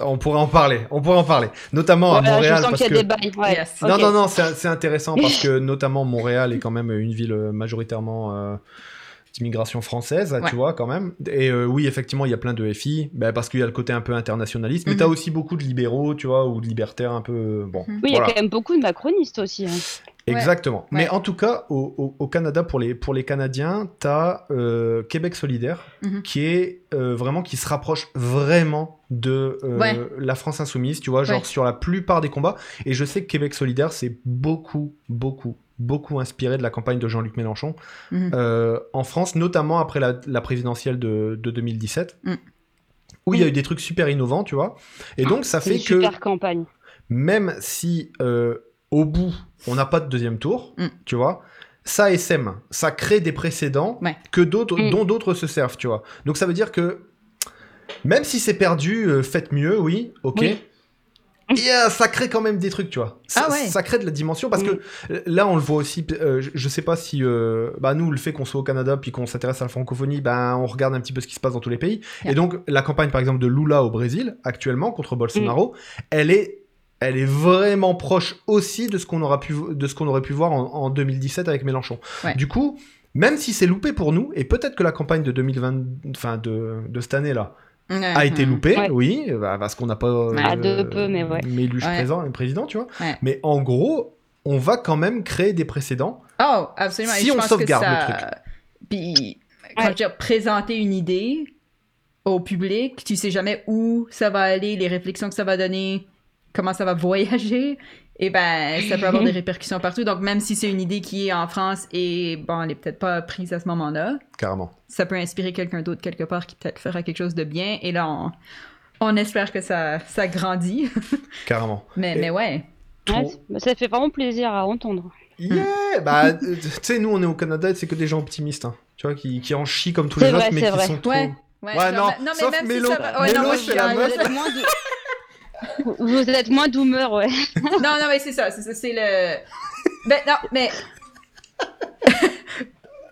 On pourrait en parler, on pourrait en parler. Notamment à Montréal. je sens parce qu'il y a que... des bails. Ouais. Yes. Non, non, non, c'est c'est intéressant parce que notamment Montréal est quand même une ville euh, majoritairement euh, d'immigration française, Ouais. tu vois, quand même. Et euh, oui, effectivement, il y a plein de FI, ben, parce qu'il y a le côté un peu internationaliste, mais Mhm. tu as aussi beaucoup de libéraux, tu vois, ou de libertaires un peu... euh, Bon, Mhm. Oui, il y a quand même beaucoup de macronistes aussi. hein. Ouais. Exactement. Mais Ouais. en tout cas, au, au- au Canada, pour les, pour les Canadiens, tu as Québec solidaire, Mhm. qui est euh, vraiment, qui se rapproche vraiment de euh, Ouais. la France insoumise, tu vois, genre Ouais. sur la plupart des combats. Et je sais que Québec solidaire, c'est beaucoup, beaucoup, beaucoup inspiré de la campagne de Jean-Luc Mélenchon Mhm. euh, en France, notamment après la, la présidentielle de, de 2017. Mm. Où il y a eu des trucs super innovants, tu vois. Et donc, ça fait une que super campagne. même si euh, au bout on n'a pas de deuxième tour, Mm. tu vois, ça sème, ça crée des précédents Ouais. que d'autres, dont d'autres se servent, tu vois. Donc ça veut dire que même si c'est perdu, euh, faites mieux, oui, ok. Oui. Et euh, ça crée quand même des trucs, tu vois. Ça, Ah ouais. ça crée de la dimension parce Mm. que euh, là, on le voit aussi. euh, je, je sais pas si, euh, bah nous, le fait qu'on soit au Canada puis qu'on s'intéresse à la francophonie, ben on regarde un petit peu ce qui se passe dans tous les pays. Yeah. Et donc la campagne, par exemple, de Lula au Brésil actuellement contre Bolsonaro, elle est elle est vraiment proche aussi de ce qu'on aura pu de ce qu'on aurait pu voir en, en 2017 avec Mélenchon. Ouais. Du coup, même si c'est loupé pour nous, et peut-être que la campagne de 2020, enfin de, de cette année là, a été loupé, Ouais. oui, bah, parce qu'on n'a pas euh, À deux peu, mais ouais. Méluche Ouais. présent, président, tu vois. Ouais. Mais en gros, on va quand même créer des précédents. Oh, absolument. Si Et je on pense sauvegarde que ça... le truc. Puis, quand Ouais. je veux dire, présenter une idée au public, tu sais jamais où ça va aller, les réflexions que ça va donner, comment ça va voyager. Et ben, ça peut avoir des répercussions partout. Donc, même si c'est une idée qui est en France et, bon, elle est peut-être pas prise à ce moment-là, Carrément. ça peut inspirer quelqu'un d'autre quelque part qui peut-être fera quelque chose de bien. Et là, on, on espère que ça, ça grandit. Carrément. mais, Et- mais ouais. Ça fait vraiment plaisir à entendre. Yeah Bah, euh, tu sais, nous, on est au Canada, c'est que des gens optimistes, hein. Tu vois, qui, qui en chient comme tous les C'est vrai, autres, mais c'est qui vrai. sont trop... Ouais. Ouais, Ouais, genre, non, mais sauf même Mélo. si ça va- ouais, non, Mélo, moi, c'est je suis la meuf. Moins de... Vous êtes moins d'humeur, ouais. non, non, mais c'est ça, c'est le. Ben, non, mais.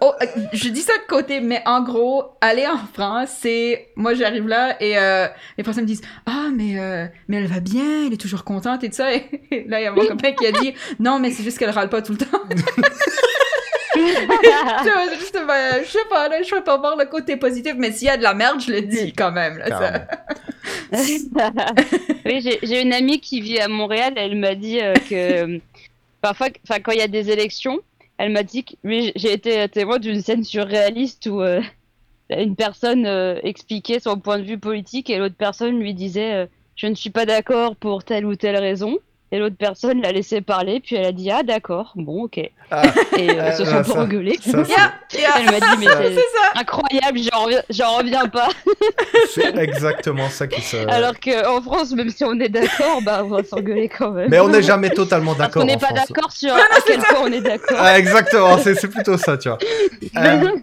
Oh, euh, je dis ça de côté, mais en gros, aller en France, c'est. Moi, j'arrive là et euh, les Français me disent Ah, mais, euh, mais elle va bien, elle est toujours contente et tout ça. Et là, il y a mon copain qui a dit Non, mais c'est juste qu'elle râle pas tout le temps. Juste, ben, je sais pas, là, je vais pas voir le côté positif, mais s'il y a de la merde, je le dis quand même. Là, ça. Carrément. oui, j'ai une amie qui vit à Montréal. Elle m'a dit euh, que parfois, enfin, quand il y a des élections, elle m'a dit que oui, j'ai été témoin d'une scène surréaliste où euh, une personne euh, expliquait son point de vue politique et l'autre personne lui disait euh, je ne suis pas d'accord pour telle ou telle raison. Et l'autre personne l'a laissé parler, puis elle a dit ah d'accord, bon ok. Et Ah, euh, ils se sont pas engueulés. Yeah, yeah. Elle m'a dit mais c'est incroyable, j'en reviens, j'en reviens pas. c'est exactement ça qui se... Alors qu'en France, même si on est d'accord, bah on va s'engueuler quand même. Mais on n'est jamais totalement d'accord qu'on n'est pas d'accord sur à quel point on est d'accord. Ah, exactement, c'est c'est plutôt ça, tu vois. Euh,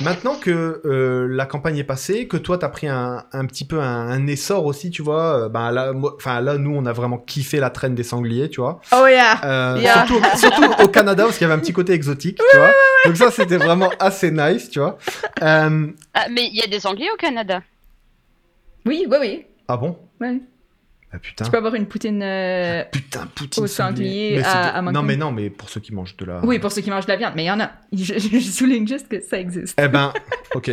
maintenant que euh, la campagne est passée, que toi, t'as pris un, un petit peu un, un essor aussi, tu vois, euh, ben là, moi- enfin là, nous, on a vraiment kiffé la traîne des sangliers, tu vois. Oh yeah. Euh, Yeah. surtout, surtout au Canada, parce qu'il y avait un petit côté exotique, tu vois. Donc ça, c'était vraiment assez nice, tu vois. Euh, Ah, mais il y a des sangliers au Canada? Oui, oui, oui. ah bon? Ouais. Ah putain. Tu peux avoir une poutine. euh, Putain, Poutine Au sanglier Mais à-. Non, mais non, mais pour ceux qui mangent de la... Oui, pour ceux qui mangent de la viande, mais il y en a. Je, je- souligne juste que ça existe. Eh ben, ok.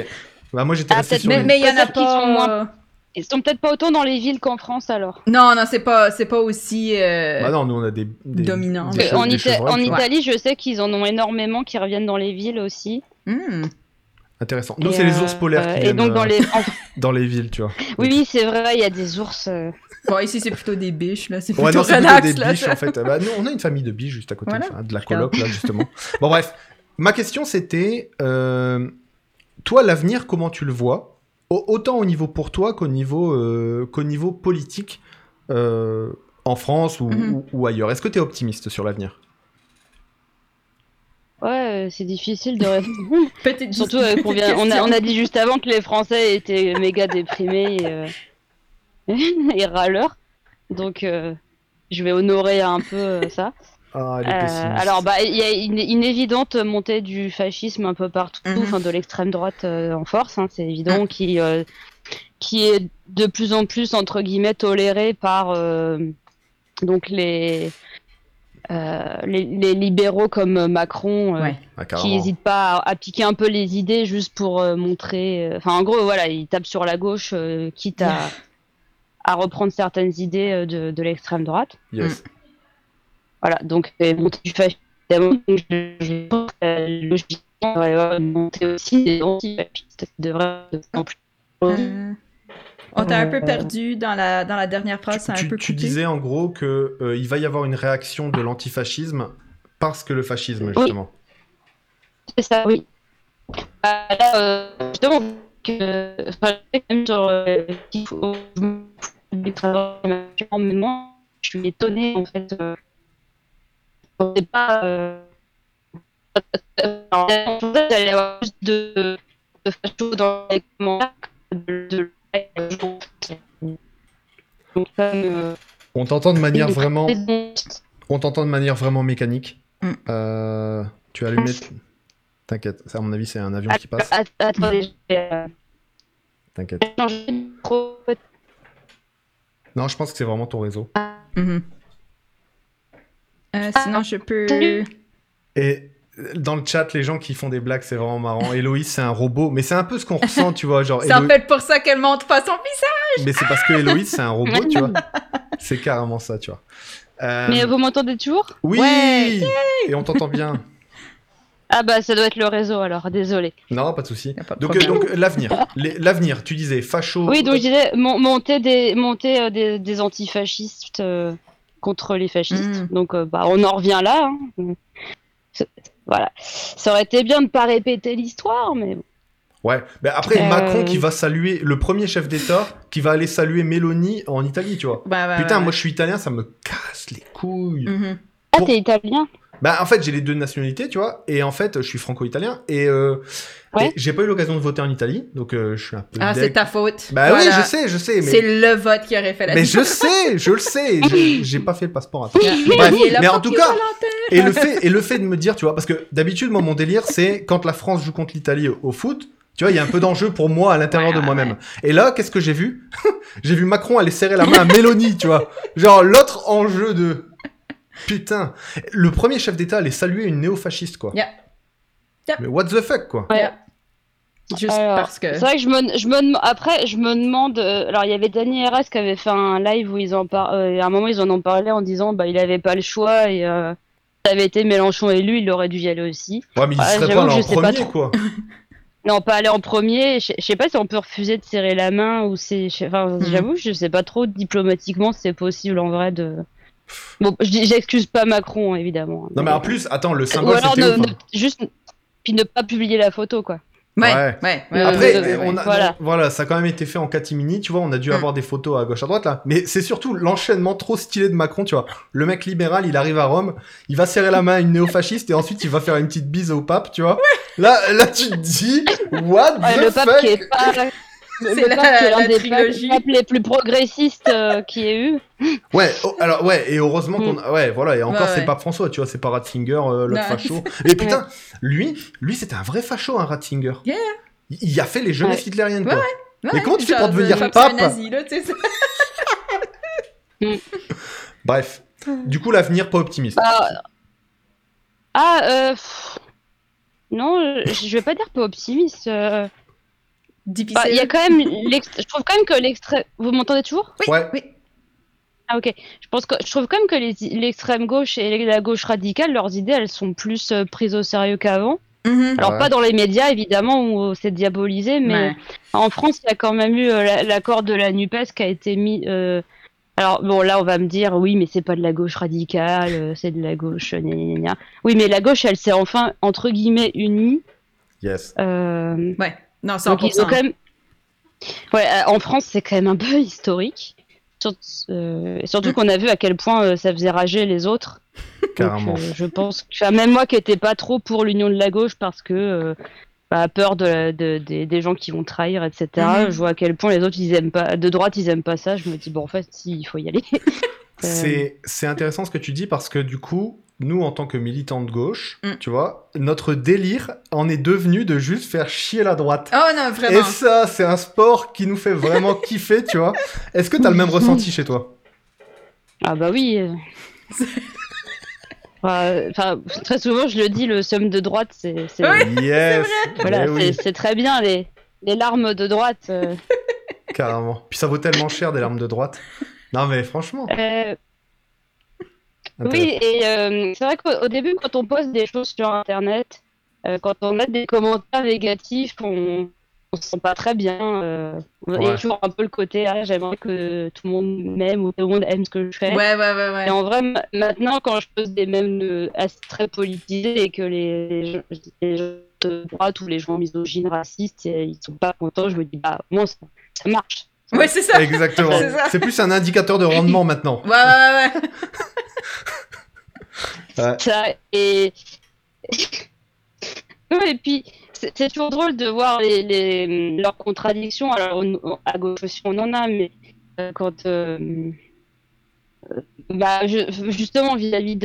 Bah moi, j'étais Ah, resté peut-être sur Mais les- mais il y en a qu'ils sont moins- Ils sont peut-être pas autant dans les villes qu'en France alors. Non, non, c'est pas, c'est pas aussi. euh, Bah non, nous, on a des... des Dominant. des Parce che- en des Ita- chevreuils, en tu vois. Italie, je sais qu'ils en ont énormément qui reviennent dans les villes aussi. hmm. Intéressant. Nous, c'est les euh, ours polaires qui euh, Et viennent donc dans euh, les. en- dans les villes, tu vois. Oui, oui, c'est vrai, il y a des ours. euh, Bon, ici, c'est plutôt des biches, là. C'est plutôt Ouais, non, relax, plutôt des là. biches, en fait. Bah, nous, on a une famille de biches juste à côté, Voilà. enfin, de la coloc, là, justement. Bon, bref. Ma question, c'était, euh, toi, l'avenir, comment tu le vois? Au- Autant au niveau pour toi qu'au niveau, euh, qu'au niveau politique euh, en France ou, Mhm. ou- ou ailleurs. Est-ce que tu es optimiste sur l'avenir? Ouais, euh, c'est difficile de répondre. Petite Surtout euh, qu'on vient- on, a, question. on a dit juste avant que les Français étaient méga déprimés et, euh, et râleurs. Donc euh, je vais honorer un peu euh, ça. Ah, Euh, alors, bah, il y a une, une évidente montée du fascisme un peu partout, Mhm. enfin de l'extrême droite euh, en force, hein, c'est évident, qui, euh, qui est de plus en plus entre guillemets toléré par euh, donc les, euh, les les libéraux comme Macron, euh, Ouais. Ah, qui n'hésitent pas à, à piquer un peu les idées juste pour euh, montrer. euh, Enfin, en gros, voilà, ils tapent sur la gauche, euh, quitte à, à reprendre certaines idées euh, de, de l'extrême droite. Yes. Voilà, donc euh, montée du fascisme, je, pense que logiquement, une montée aussi des antifascistes qui devraient de plus en plus. Euh, On t'a un peu perdu dans la, dans la dernière phrase, un tu, peu tu coupé. disais en gros que euh, il va y avoir une réaction de l'antifascisme parce que le fascisme, justement. C'est ça, oui. Bah, là, euh, justement, que, enfin, je sais quand même sur euh, je mais moi, suis étonnée en fait. Euh, on sait pas. Euh, alors, je pensais qu'il allait y avoir plus de, de fachos dans les commentaires que de, de On t'entend de manière vraiment, on t'entend de manière vraiment mécanique. Mm. Euh, tu as allumé. T'inquiète, à mon avis c'est un avion qui passe. att- Attendez, je vais euh, T'inquiète. Non, je pense que c'est vraiment ton réseau. Mhm. Euh, sinon, je peux. Et dans le chat, les gens qui font des blagues, c'est vraiment marrant. Héloïse, c'est un robot, mais c'est un peu ce qu'on ressent, tu vois. Genre, C'est Hélo- fait pour ça qu'elle montre pas son visage. Mais c'est parce que Héloïse, c'est un robot, tu vois. C'est carrément ça, tu vois. Euh, Mais vous m'entendez toujours? Oui Ouais. Et on t'entend bien. Ah bah ça doit être le réseau alors, désolé. Non, pas de souci. De Donc, euh, donc l'avenir. L'avenir, tu disais facho. Oui, donc je disais mon- monter des, monter, euh, des, des antifascistes euh, contre les fascistes. Mm. Donc euh, bah, on en revient là. hein. Voilà. Ça aurait été bien de pas répéter l'histoire, mais bon. Ouais. Mais après, Euh. Macron qui va saluer le premier chef d'État qui va aller saluer Mélanie en Italie, tu vois. Ouais, ouais, Putain, moi je suis italien, ça me casse les couilles. Mhm. Ah, t'es italien? Bah, en fait, j'ai les deux nationalités, tu vois. Et en fait, je suis franco-italien. Et, euh, Ouais. et j'ai pas eu l'occasion de voter en Italie. Donc, euh, je suis un peu. Ah, c'est ta faute. Bah oui, je sais, je sais. C'est Mais, le vote qui aurait fait la mais je sais, je le sais. J'ai- pas fait le passeport à temps. Mais Bref, en tout cas, et le fait, et le fait de me dire, tu vois, parce que d'habitude, moi, mon délire, c'est quand la France joue contre l'Italie au, au foot. Tu vois, il y a un peu d'enjeu pour moi à l'intérieur Ouais, de ouais, moi-même. Et là, qu'est-ce que j'ai vu? J'ai vu Macron aller serrer la main à Mélanie, tu vois. Genre l'autre enjeu de putain. Le premier chef d'État allait saluer une néo-fasciste, quoi. Yeah. Mais what the fuck, quoi. Ouais. Juste Alors, parce que. C'est vrai que je me, je me après je me demande euh, alors il y avait Dani RS qui avait fait un live où ils en par... euh, à un moment ils en ont parlé en disant bah il avait pas le choix et euh, ça avait été Mélenchon élu il aurait dû y aller aussi. Ouais, mais il Ouais, serait pas que en je sais pas premier, trop. quoi. Non pas aller en premier, je sais pas si on peut refuser de serrer la main ou c'est enfin Mhm. j'avoue je sais pas trop diplomatiquement si c'est possible en vrai de Bon j'excuse pas Macron évidemment. Non, mais en plus, attends, le ou symbole, alors c'était ne, ouf, hein. ne- juste puis ne pas publier la photo quoi. Ouais, Ouais. ouais, ouais. Après, ouais, ouais, on ouais. a, Voilà. ça a quand même été fait en catimini, tu vois, on a dû Mm. avoir des photos à gauche à droite là. Mais c'est surtout l'enchaînement trop stylé de Macron, tu vois. Le mec libéral, il arrive à Rome, il va serrer la main à une néo-fasciste et ensuite il va faire une petite bise au pape, tu vois. Là, là, tu te dis, what Ouais, the le pape fuck qui est pas C'est l'un la des trilogie. papes les plus progressistes euh, qui ait eu. Ouais, oh, alors ouais, et heureusement qu'on, a- ouais, voilà, et encore Ouais, c'est ouais. pape François, tu vois, c'est pas Ratzinger, euh, l'autre facho. Et putain, lui, lui c'était un vrai facho, un Ratzinger. Yeah. Il, il a fait les Ouais. hitlériennes, quoi. Ouais, Ouais, Mais comment tu fais pour devenir euh, pape nazi, là, sais. Bref, du coup l'avenir pas optimiste. Ah, ah euh, non, je, je vais pas dire pas optimiste. euh. Difficile. Bah, Il y a quand même, je trouve quand même que l'extrême. Vous m'entendez toujours? Oui, Ouais. oui. Ah ok. Je pense que je trouve quand même que les- l'extrême gauche et la gauche radicale, leurs idées, elles sont plus euh, prises au sérieux qu'avant. Mhm. Alors Ouais. pas dans les médias évidemment où c'est diabolisé, mais Ouais. En France, il y a quand même eu euh, la- l'accord de la NUPES qui a été mis. euh, Alors, bon, là, on va me dire, oui, mais c'est pas de la gauche radicale, c'est de la gauche. gna, gna, gna. Oui, mais la gauche, elle s'est enfin, entre guillemets, unie. Yes. euh, Ouais. Non, donc, ils 100%. ont quand même. Ouais, euh, en France, c'est quand même un peu historique. Surtout, euh, et surtout qu'on a vu à quel point euh, ça faisait rager les autres. Donc, Carrément. euh, je pense que même moi qui n'étais pas trop pour l'union de la gauche parce que euh, bah, peur de, la- de- des- des gens qui vont trahir, etc. Mhm. Je vois à quel point les autres ils aiment pas de droite ils aiment pas ça. Je me dis bon en fait si il faut y aller. C'est c'est intéressant ce que tu dis parce que du coup, nous en tant que militants de gauche, Mm. tu vois, notre délire en est devenu de juste faire chier la droite. Oh non, vraiment. Et ça, c'est un sport qui nous fait vraiment kiffer, tu vois. Est-ce que t'as le même ressenti chez toi? Ah bah oui. Enfin, très souvent je le dis, le somme de droite c'est c'est- Oui, Yes. voilà, oui, c'est très bien les les larmes de droite. euh. carrément. Puis ça vaut tellement cher des larmes de droite. Non mais franchement. Euh. Oui, et euh, c'est vrai qu'au au début, quand on poste des choses sur Internet, euh, quand on a des commentaires négatifs, on on se sent pas très bien. euh, Ouais. a toujours un peu le côté, ah, j'aimerais que tout le monde m'aime ou tout le monde aime ce que je fais. Ouais, ouais, ouais, ouais. Et en vrai, ma- maintenant, quand je pose des mèmes euh, assez- très politisés et que les, les gens, de droite ou les gens misogynes, racistes, ils sont pas contents, je me dis, bah, moi, ça, ça marche. Ouais, c'est ça. Exactement. C'est plus un indicateur de rendement maintenant. Ouais, ouais, ouais. Ça, et... Et puis, c'est toujours drôle de voir les, les, leurs contradictions. Alors, on- à gauche aussi, on en a, mais euh, quand... euh, euh, bah, je- justement, vis-à-vis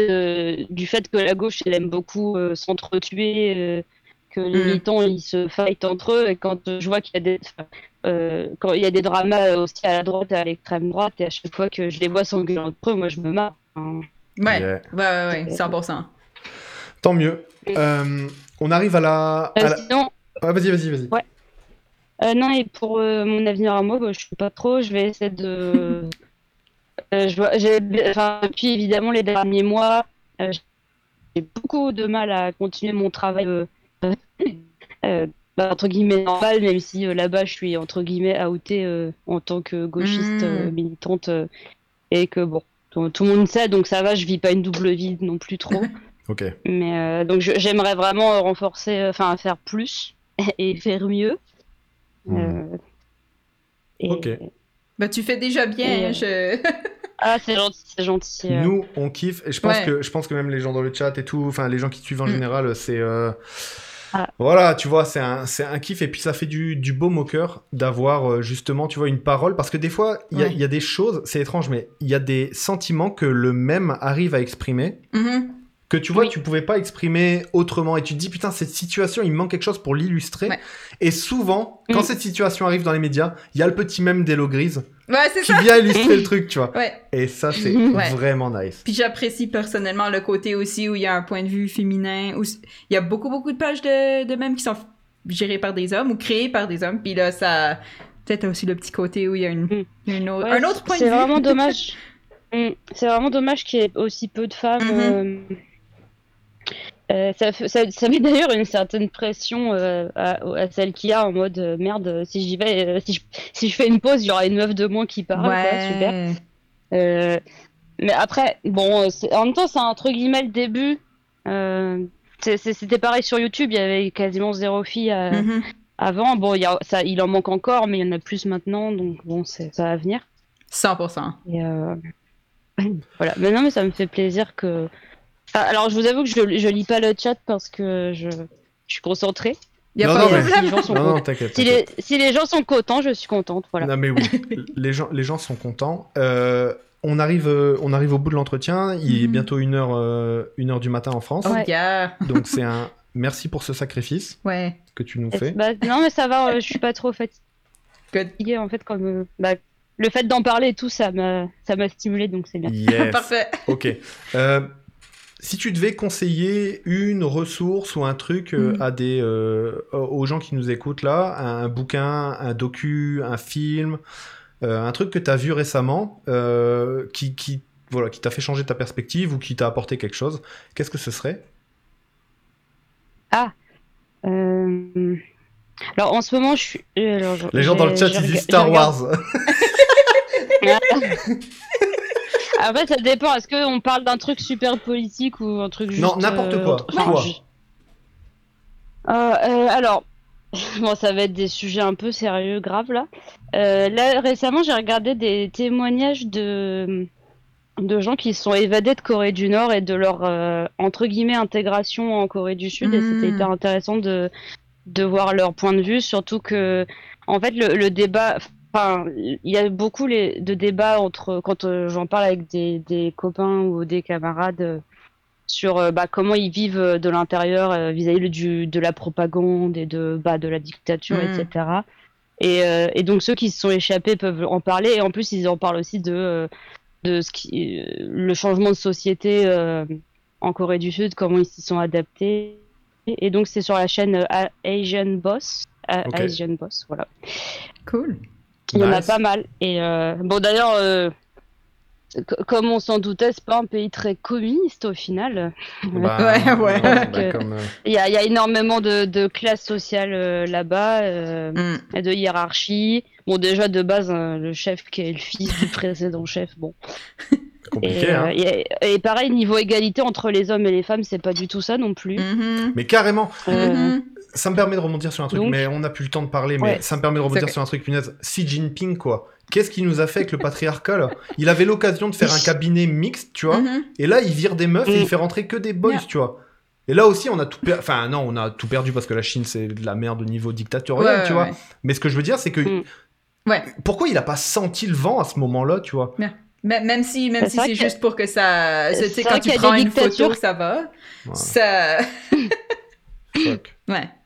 du fait que la gauche, elle aime beaucoup euh, s'entretuer, euh, que les Mm. militants, ils se fightent entre eux, et quand je vois qu'il y a des... quand il y a des dramas aussi à la droite et à l'extrême droite, et à chaque fois que je les vois s'engueuler entre eux, moi, je me marre. hein. Ouais, Yeah. ouais, ouais, ouais, 100%. Tant mieux. Euh, on arrive à la. à Euh, la- sinon, Ah, vas-y, vas-y, vas-y. euh, non, et pour euh, mon avenir à moi, bah, je sais pas trop. Je vais essayer de. Euh, je vois, enfin, depuis évidemment les derniers mois, euh, j'ai beaucoup de mal à continuer mon travail euh, euh, bah, entre guillemets normal, même si euh, là-bas je suis entre guillemets outée euh, en tant que gauchiste Mm. euh, militante euh, et que bon, tout, tout le monde sait, donc ça va, je vis pas une double vie non plus trop. Ok. Mais euh, donc j'aimerais vraiment euh, renforcer, euh, enfin faire plus et faire mieux. Euh, et- Ok. Bah, tu fais déjà bien. Et, je... Ah, c'est gentil, c'est gentil. euh. Nous, on kiffe, et je pense, Ouais. que, je pense que même les gens dans le chat et tout, enfin les gens qui te suivent en Mm. général, c'est. euh, Ah. Voilà, tu vois, c'est un, c'est un kiff, et puis ça fait du, du baume au cœur d'avoir euh, justement, tu vois, une parole, parce que des fois, il y, a- Ouais. il y a des choses, c'est étrange, mais il y a des sentiments que le même arrive à exprimer, Mhm. Que tu vois, Oui. tu pouvais pas exprimer autrement, et tu te dis, putain, cette situation, il me manque quelque chose pour l'illustrer. Ouais. Et souvent, quand Mm. cette situation arrive dans les médias, il y a le petit même d'Hello Grise Ouais, c'est qui ça. vient illustrer le truc, tu vois. Ouais. Et ça, c'est Ouais. vraiment nice. Puis j'apprécie personnellement le côté aussi où il y a un point de vue féminin, où il y a beaucoup, beaucoup de pages de, de mèmes qui sont gérées par des hommes ou créées par des hommes. Puis là, ça. Peut-être aussi le petit côté où il y a une, Mm. une autre- Ouais, un autre point de vue. C'est vraiment dommage. Mm, c'est vraiment dommage qu'il y ait aussi peu de femmes. Mhm. euh, euh, ça, fait- ça, ça met d'ailleurs une certaine pression euh, à, à celle qui a en mode euh, merde, si j'y vais, si, je, si je fais une pause, il y aura une meuf de moins qui parle, quoi, super. Ouais. Mais après, bon, en même temps, c'est entre guillemets le début. C'était pareil sur YouTube, il y avait quasiment zéro fille Mhm. avant. Bon, il, y a, ça, il en manque encore, mais il y en a plus maintenant, donc bon, c'est- ça va venir. 100%. Et voilà. Mais non, mais ça me fait plaisir que. Ah, alors, je vous avoue que je, je lis pas le chat parce que je, je suis concentrée. Il y a Non, pas non, de mais- Si les gens sont Non, contents- non, t'inquiète. si les, si les gens sont contents, je suis contente. Voilà. Non mais oui, les gens, les gens sont contents. Euh, on arrive, euh, on arrive au bout de l'entretien. Il est Mhm. bientôt une heure, euh, une heure du matin en France. Oh, yeah. Donc c'est un merci pour ce sacrifice Ouais. que tu nous fais. bah, non, mais ça va, euh, je suis pas trop fatiguée en fait. Comme, euh, bah, le fait d'en parler et tout, ça m'a ça m'a stimulé, donc c'est bien. Yes. Parfait. ok. Si tu devais conseiller une ressource ou un truc euh, Mhm. à des, euh, aux gens qui nous écoutent là, un bouquin, un docu, un film, euh, un truc que tu as vu récemment, qui, qui, voilà, qui t'a fait changer ta perspective ou qui t'a apporté quelque chose, qu'est-ce que ce serait? Euh, Alors en ce moment, je suis. alors, je- Les gens dans le chat ils disent Star regardé- Wars. Après, ça dépend. Est-ce qu'on parle d'un truc super politique ou un truc juste. Non, n'importe euh, quoi. je- Euh, euh, alors, bon, ça va être des sujets un peu sérieux, graves là. Euh, là, récemment, j'ai regardé des témoignages de de gens qui se sont évadés de Corée du Nord et de leur euh, entre guillemets intégration en Corée du Sud. Et c'était Mm. hyper intéressant de de voir leur point de vue, surtout que en fait le, le débat. Enfin, il y a beaucoup les, de débats entre quand euh, j'en parle avec des, des copains ou des camarades euh, sur euh, bah, comment ils vivent de l'intérieur euh, vis-à-vis du, de la propagande et de, bah, de la dictature, Mm. etc. Et, euh, et donc ceux qui se sont échappés peuvent en parler. Et en plus, ils en parlent aussi de, de ce qui, le changement de société euh, en Corée du Sud, comment ils s'y sont adaptés. Et donc c'est sur la chaîne Asian Boss. Asian Boss, voilà. Cool. Il y en a pas mal. Et euh, bon, d'ailleurs, euh, comme on s'en doutait, c'est pas un pays très communiste au final. Bah, Ouais, ouais. bah, euh, comme, euh, Il y a, il y a énormément de, de classes sociales euh, là-bas, euh, Mm. et de hiérarchie. Bon, déjà de base, hein, le chef qui est le fils du précédent chef, bon. compliqué. Et, hein. et, et pareil, niveau égalité entre les hommes et les femmes, c'est pas du tout ça non plus. Mhm. Mais carrément, Euh, Mhm. Ça me permet de rebondir sur un truc, Donc- mais on n'a plus le temps de parler, mais Ouais. ça me permet de rebondir sur un truc, punaise. Xi Jinping, quoi. Qu'est-ce qu'il nous a fait avec le patriarcat, là Il avait l'occasion de faire un cabinet mixte, tu vois, Mhm. et là, il vire des meufs et Mm. il fait rentrer que des boys, Yeah. tu vois. Et là aussi, on a tout perdu. Enfin, non, on a tout perdu parce que la Chine, c'est de la merde au niveau dictatorial, Ouais, tu ouais, vois. ouais. Mais ce que je veux dire, c'est que. Mm. Ouais. Pourquoi il a pas senti le vent à ce moment-là, tu vois? Même même si, même C'est si c'est juste pour que ça. Tu C'est sais, quand tu prends une photo, ça va. Voilà. Ça. Fuck. Ouais.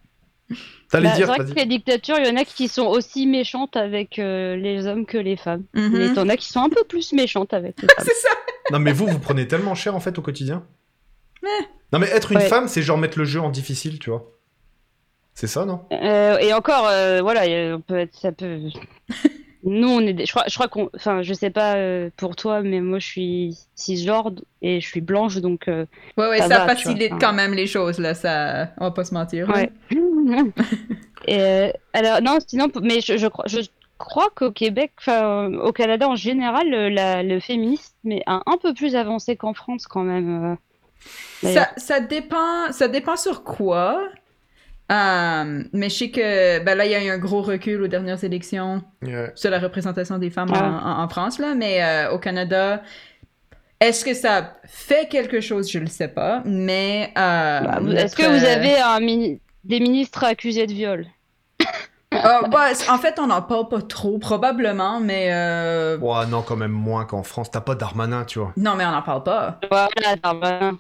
T'allais bah, c'est dire, vrai que les dictatures, il y en a qui sont aussi méchantes avec euh, les hommes que les femmes. Mhm. Mais t'en as qui sont un peu plus méchantes avec les femmes. C'est ça. Non, mais vous, vous prenez tellement cher, en fait, au quotidien Non, mais être une Ouais. femme, c'est genre mettre le jeu en difficile, tu vois. C'est ça, non? Euh, et encore, euh, voilà, y a- on peut être, ça peut. Nous, on est, des- je crois, je crois qu'on, enfin, je sais pas euh, pour toi, mais moi, je suis cisgenre et je suis blanche, donc euh, Ouais, ouais, Ça ça, va, vois. facilite quand même les choses, là, ça... On va pas se mentir. là. ouais. et euh, alors non, sinon, mais je, je crois, je crois qu'au Québec, enfin, au Canada en général, le, la- le féminisme est un, un peu plus avancé qu'en France quand même. euh. Ça, ça dépend, ça dépend sur quoi. Euh, mais je sais que ben là, il y a eu un gros recul aux dernières élections sur la représentation des femmes en, Ah. en- en France, là, mais euh, au Canada, est-ce que ça fait quelque chose? Je le sais pas, mais... euh, Bah, notre, Est-ce que vous avez un mini- des ministres accusés de viol? Ah, bah, en fait, on n'en parle pas trop, probablement, mais... euh, Ouais, non, quand même moins qu'en France. T'as pas Darmanin, tu vois. Non, mais on n'en parle pas. Voilà, Darmanin.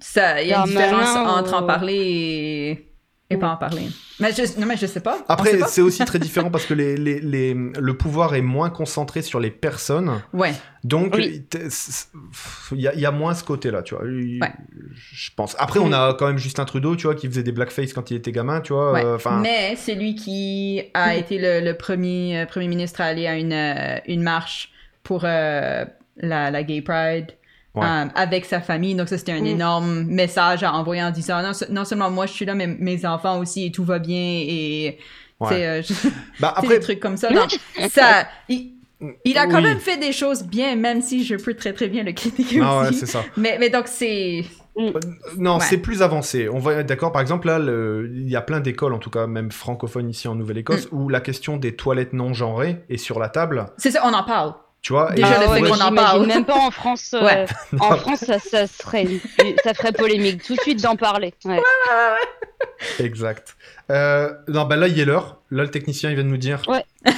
Ça, il y a une différence entre en parler et, et pas en parler. Mais je, non, mais je sais pas. On Après, c'est aussi très différent parce que les, les, les- le pouvoir est moins concentré sur les personnes. Ouais. Donc, Oui. il y, a- il y a moins ce côté-là, tu vois. Ouais. Je pense. Après, on a quand même Justin Trudeau, tu vois, qui faisait des blackface quand il était gamin, tu vois. Ouais. euh, Enfin, Mais c'est lui qui a été le, le premier, euh, premier ministre à aller à une, euh, une marche pour euh, la, la Gay Pride. Ouais. euh, avec sa famille, donc ça c'était un Mm. énorme message à envoyer en disant non, non seulement moi je suis là, mais mes enfants aussi et tout va bien et Ouais. c'est euh, je- bah, après, des trucs comme ça. Donc, ça il, il a quand Oui. même fait des choses bien, même si je peux très très bien le critiquer ah ouais, aussi. c'est ça. mais, mais donc c'est Non, Ouais. c'est plus avancé. On va être d'accord. Par exemple, là, le- il y a plein d'écoles, en tout cas même francophones ici en Nouvelle-Écosse, Mm. où la question des toilettes non genrées est sur la table. c'est ça, on en parle. Tu vois et- Déjà, le Ah ouais, fait mais qu'on en j'imagine parle. Même pas en France. euh, Ouais. En France, ça, ça serait, ça ferait polémique tout de suite d'en parler. Ouais. Exact. Euh, non, bah là, il est l'heure. Là, le technicien, il vient de nous dire. Ouais.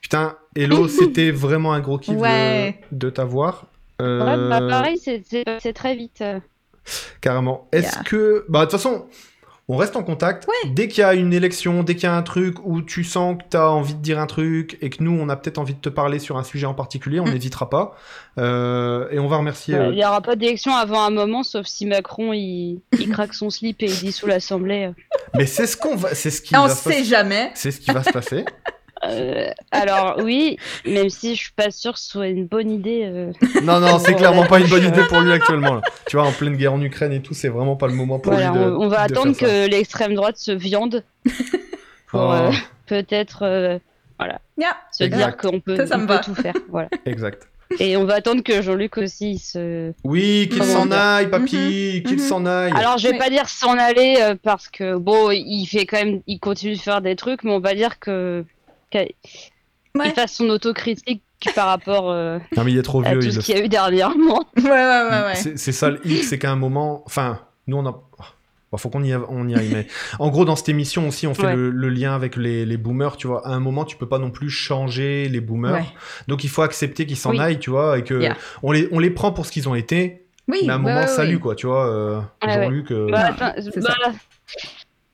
Putain, Hello, c'était vraiment un gros kiff de- Ouais. de, t'avoir. Ouais, Euh, bah, pareil, c'est- très vite. Carrément. Est-ce Yeah. que. Bah, de toute façon, on reste en contact. Ouais. Dès qu'il y a une élection, dès qu'il y a un truc où tu sens que tu as envie de dire un truc et que nous, on a peut-être envie de te parler sur un sujet en particulier, on Mm. n'hésitera pas. Euh, et on va remercier. Ouais, euh, Il n'y aura pas d'élection avant un moment, sauf si Macron il, il craque son slip et il dissout l'Assemblée. Mais c'est ce qu'on va. C'est ce qui on va se sait jamais. C'est ce qui va se passer. Euh, alors oui, même si je suis pas sûre que ce soit une bonne idée. euh. Non, non, c'est Bon, clairement pas une bonne idée pour lui actuellement. là. Tu vois, en pleine guerre en Ukraine et tout, c'est vraiment pas le moment pour Voilà, lui de. on, on va de attendre faire ça. que l'extrême droite se viande pour Oh, euh, peut-être euh, Yeah. se Exact. dire qu'on peut, Ça, ça on me peut va. tout faire. Voilà. Exact. Et on va attendre que Jean-Luc aussi il se. Oui, qu'il Comment s'en dire aille, papy, qu'il mhm. s'en aille. Alors je vais Oui. pas dire s'en aller euh, parce que bon, il fait quand même, il continue de faire des trucs, mais on va dire que qu'il Ouais. fasse son autocritique par rapport euh, Non, mais il est trop à tout il ce le qu'il y a eu dernièrement. Ouais, ouais, ouais, ouais. C'est ça le hic, c'est qu'à un moment, enfin, nous on a. Bon, faut qu'on y, on y aille, mais en gros, dans cette émission aussi, on fait Ouais. le, le lien avec les, les boomers, tu vois. À un moment, tu peux pas non plus changer les boomers. Ouais. Donc, il faut accepter qu'ils s'en Oui. aillent, tu vois, et que Yeah. on, les, on les prend pour ce qu'ils ont été, Oui, mais à un moment, ouais, salut, quoi, tu vois. euh, Ouais, ouais. Jean-Luc. euh, Bah, bah.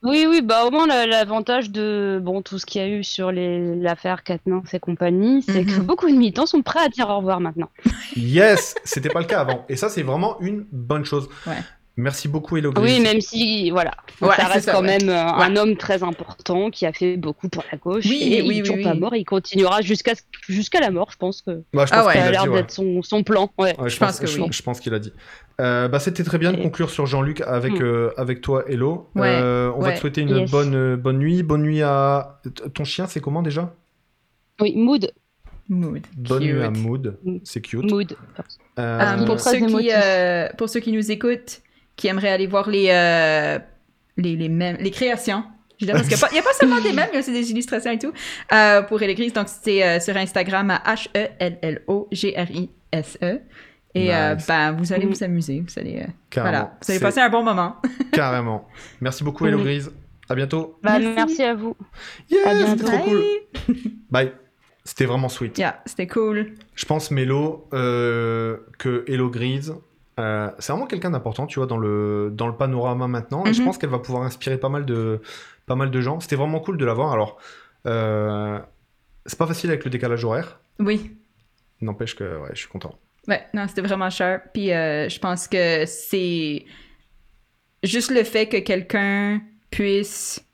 Oui, oui, bah au moins la- l'avantage de bon tout ce qu'il y a eu sur les l'affaire Quatennens et compagnie, c'est que Mhm. beaucoup de militants sont prêts à dire au revoir maintenant. Yes, c'était pas le cas avant. Et ça, c'est vraiment une bonne chose. Ouais. Merci beaucoup, Hello Oui, même si voilà, Ouais, ça reste ça, quand ouais. même euh, un Ouais. homme très important qui a fait beaucoup pour la gauche Oui, et oui, il est oui, toujours oui. pas mort, il continuera jusqu'à jusqu'à la mort, je pense que Bah, je Ah pense ouais. qu'il ça a l'air d'être son, son plan. Ouais. Ouais, je, Je pense que je, oui. je pense qu'il a dit. Euh, bah, C'était très bien de conclure sur Jean-Luc avec, Mm. euh, avec toi, Hello. Ouais, Euh, on va te souhaiter une Yes. bonne, euh, bonne nuit. Bonne nuit à. Ton chien, c'est comment déjà? Oui, mood, Mood. Bonne Cute. nuit à Mood. C'est cute. mood. Euh, est pour, ceux qui, pour ceux qui nous écoutent, qui aimeraient aller voir les, euh, les, les, mèmes- les créations, je parce qu'il n'y a, pas- il y a pas seulement des mèmes, il y a aussi des illustrations et tout, euh, pour Elegris. Donc, c'est euh, sur Instagram à H-E-L-L-O-G-R-I-S-E. Et euh, ben, vous allez vous amuser. Vous allez, euh, voilà, vous allez passer un bon moment. Carrément. Merci beaucoup, Hello. Grise. À bientôt. Bah, Merci. merci. à vous. C'était trop cool. Bye. Bye. C'était vraiment sweet. Yeah, c'était cool. Je pense, Mélo, euh, que Hello Grise, euh, c'est vraiment quelqu'un d'important, tu vois, dans le, dans le panorama maintenant. Et je Mhm. pense qu'elle va pouvoir inspirer pas mal de, pas mal de gens. C'était vraiment cool de la voir. Alors, euh, c'est pas facile avec le décalage horaire. Oui. N'empêche que ouais, je suis content. Ouais, non, c'était vraiment cher. Puis euh, je pense que c'est. juste le fait que quelqu'un puisse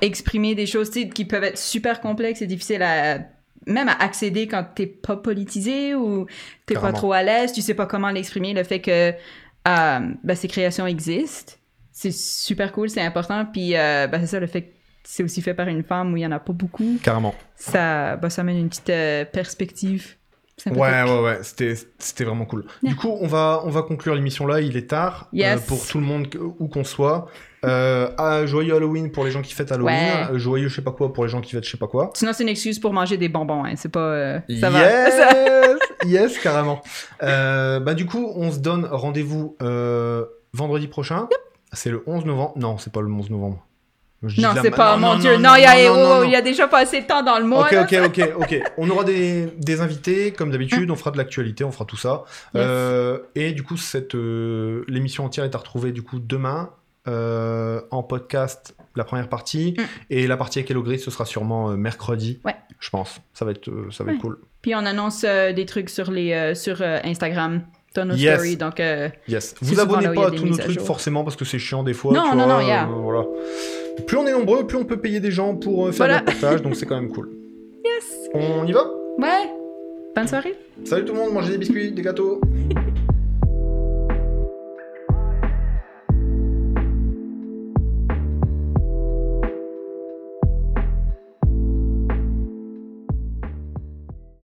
exprimer des choses qui peuvent être super complexes et difficiles à même à accéder quand t'es pas politisé ou t'es pas trop à l'aise, tu sais pas comment l'exprimer, le fait que euh, ben, ces créations existent, c'est super cool, c'est important, puis euh, ben, c'est ça, le fait que c'est aussi fait par une femme où il y en a pas beaucoup, Carrément. ça, ben, ça amène une petite euh, perspective. Ouais, ouais, ouais, c'était, vraiment cool. Du coup, on va, on va conclure l'émission là, il est tard. Yes. Euh, pour tout le monde, où qu'on soit. Euh, ah, joyeux Halloween pour les gens qui fêtent Halloween. Ouais. Euh, Joyeux je sais pas quoi pour les gens qui fêtent je sais pas quoi. Sinon, c'est une excuse pour manger des bonbons, hein. c'est pas... euh, ça va. Yes, yes, carrément. Euh, bah du coup, on se donne rendez-vous vendredi prochain. C'est le 11 novembre. Non, c'est pas le 11 novembre. Je Non, la c'est pas, mon Dieu, non, il y, a- oh, il y a déjà pas assez de temps dans le mois, Ok, là. ok, ok, ok. On aura des, des invités, comme d'habitude, on fera de l'actualité, on fera tout ça. Yes. Euh, et du coup, cette euh, l'émission entière est à retrouver du coup demain euh, en podcast, la première partie, Mm. et la partie avec Hello Gris, ce sera sûrement euh, mercredi. Ouais. Je pense. Ça va être, euh, ça va être cool. Puis on annonce des trucs sur, les, sur Instagram, dans nos Yes. stories, donc... Yes. Vous abonnez pas à tous nos trucs forcément parce que c'est chiant des fois. Non, tu non, vois, non, yeah. voilà. Plus on est nombreux, plus on peut payer des gens pour faire Voilà. des reportages, donc c'est quand même cool. Yes! On y va? Ouais! Bonne soirée! Salut tout le monde, mangez des biscuits, des gâteaux.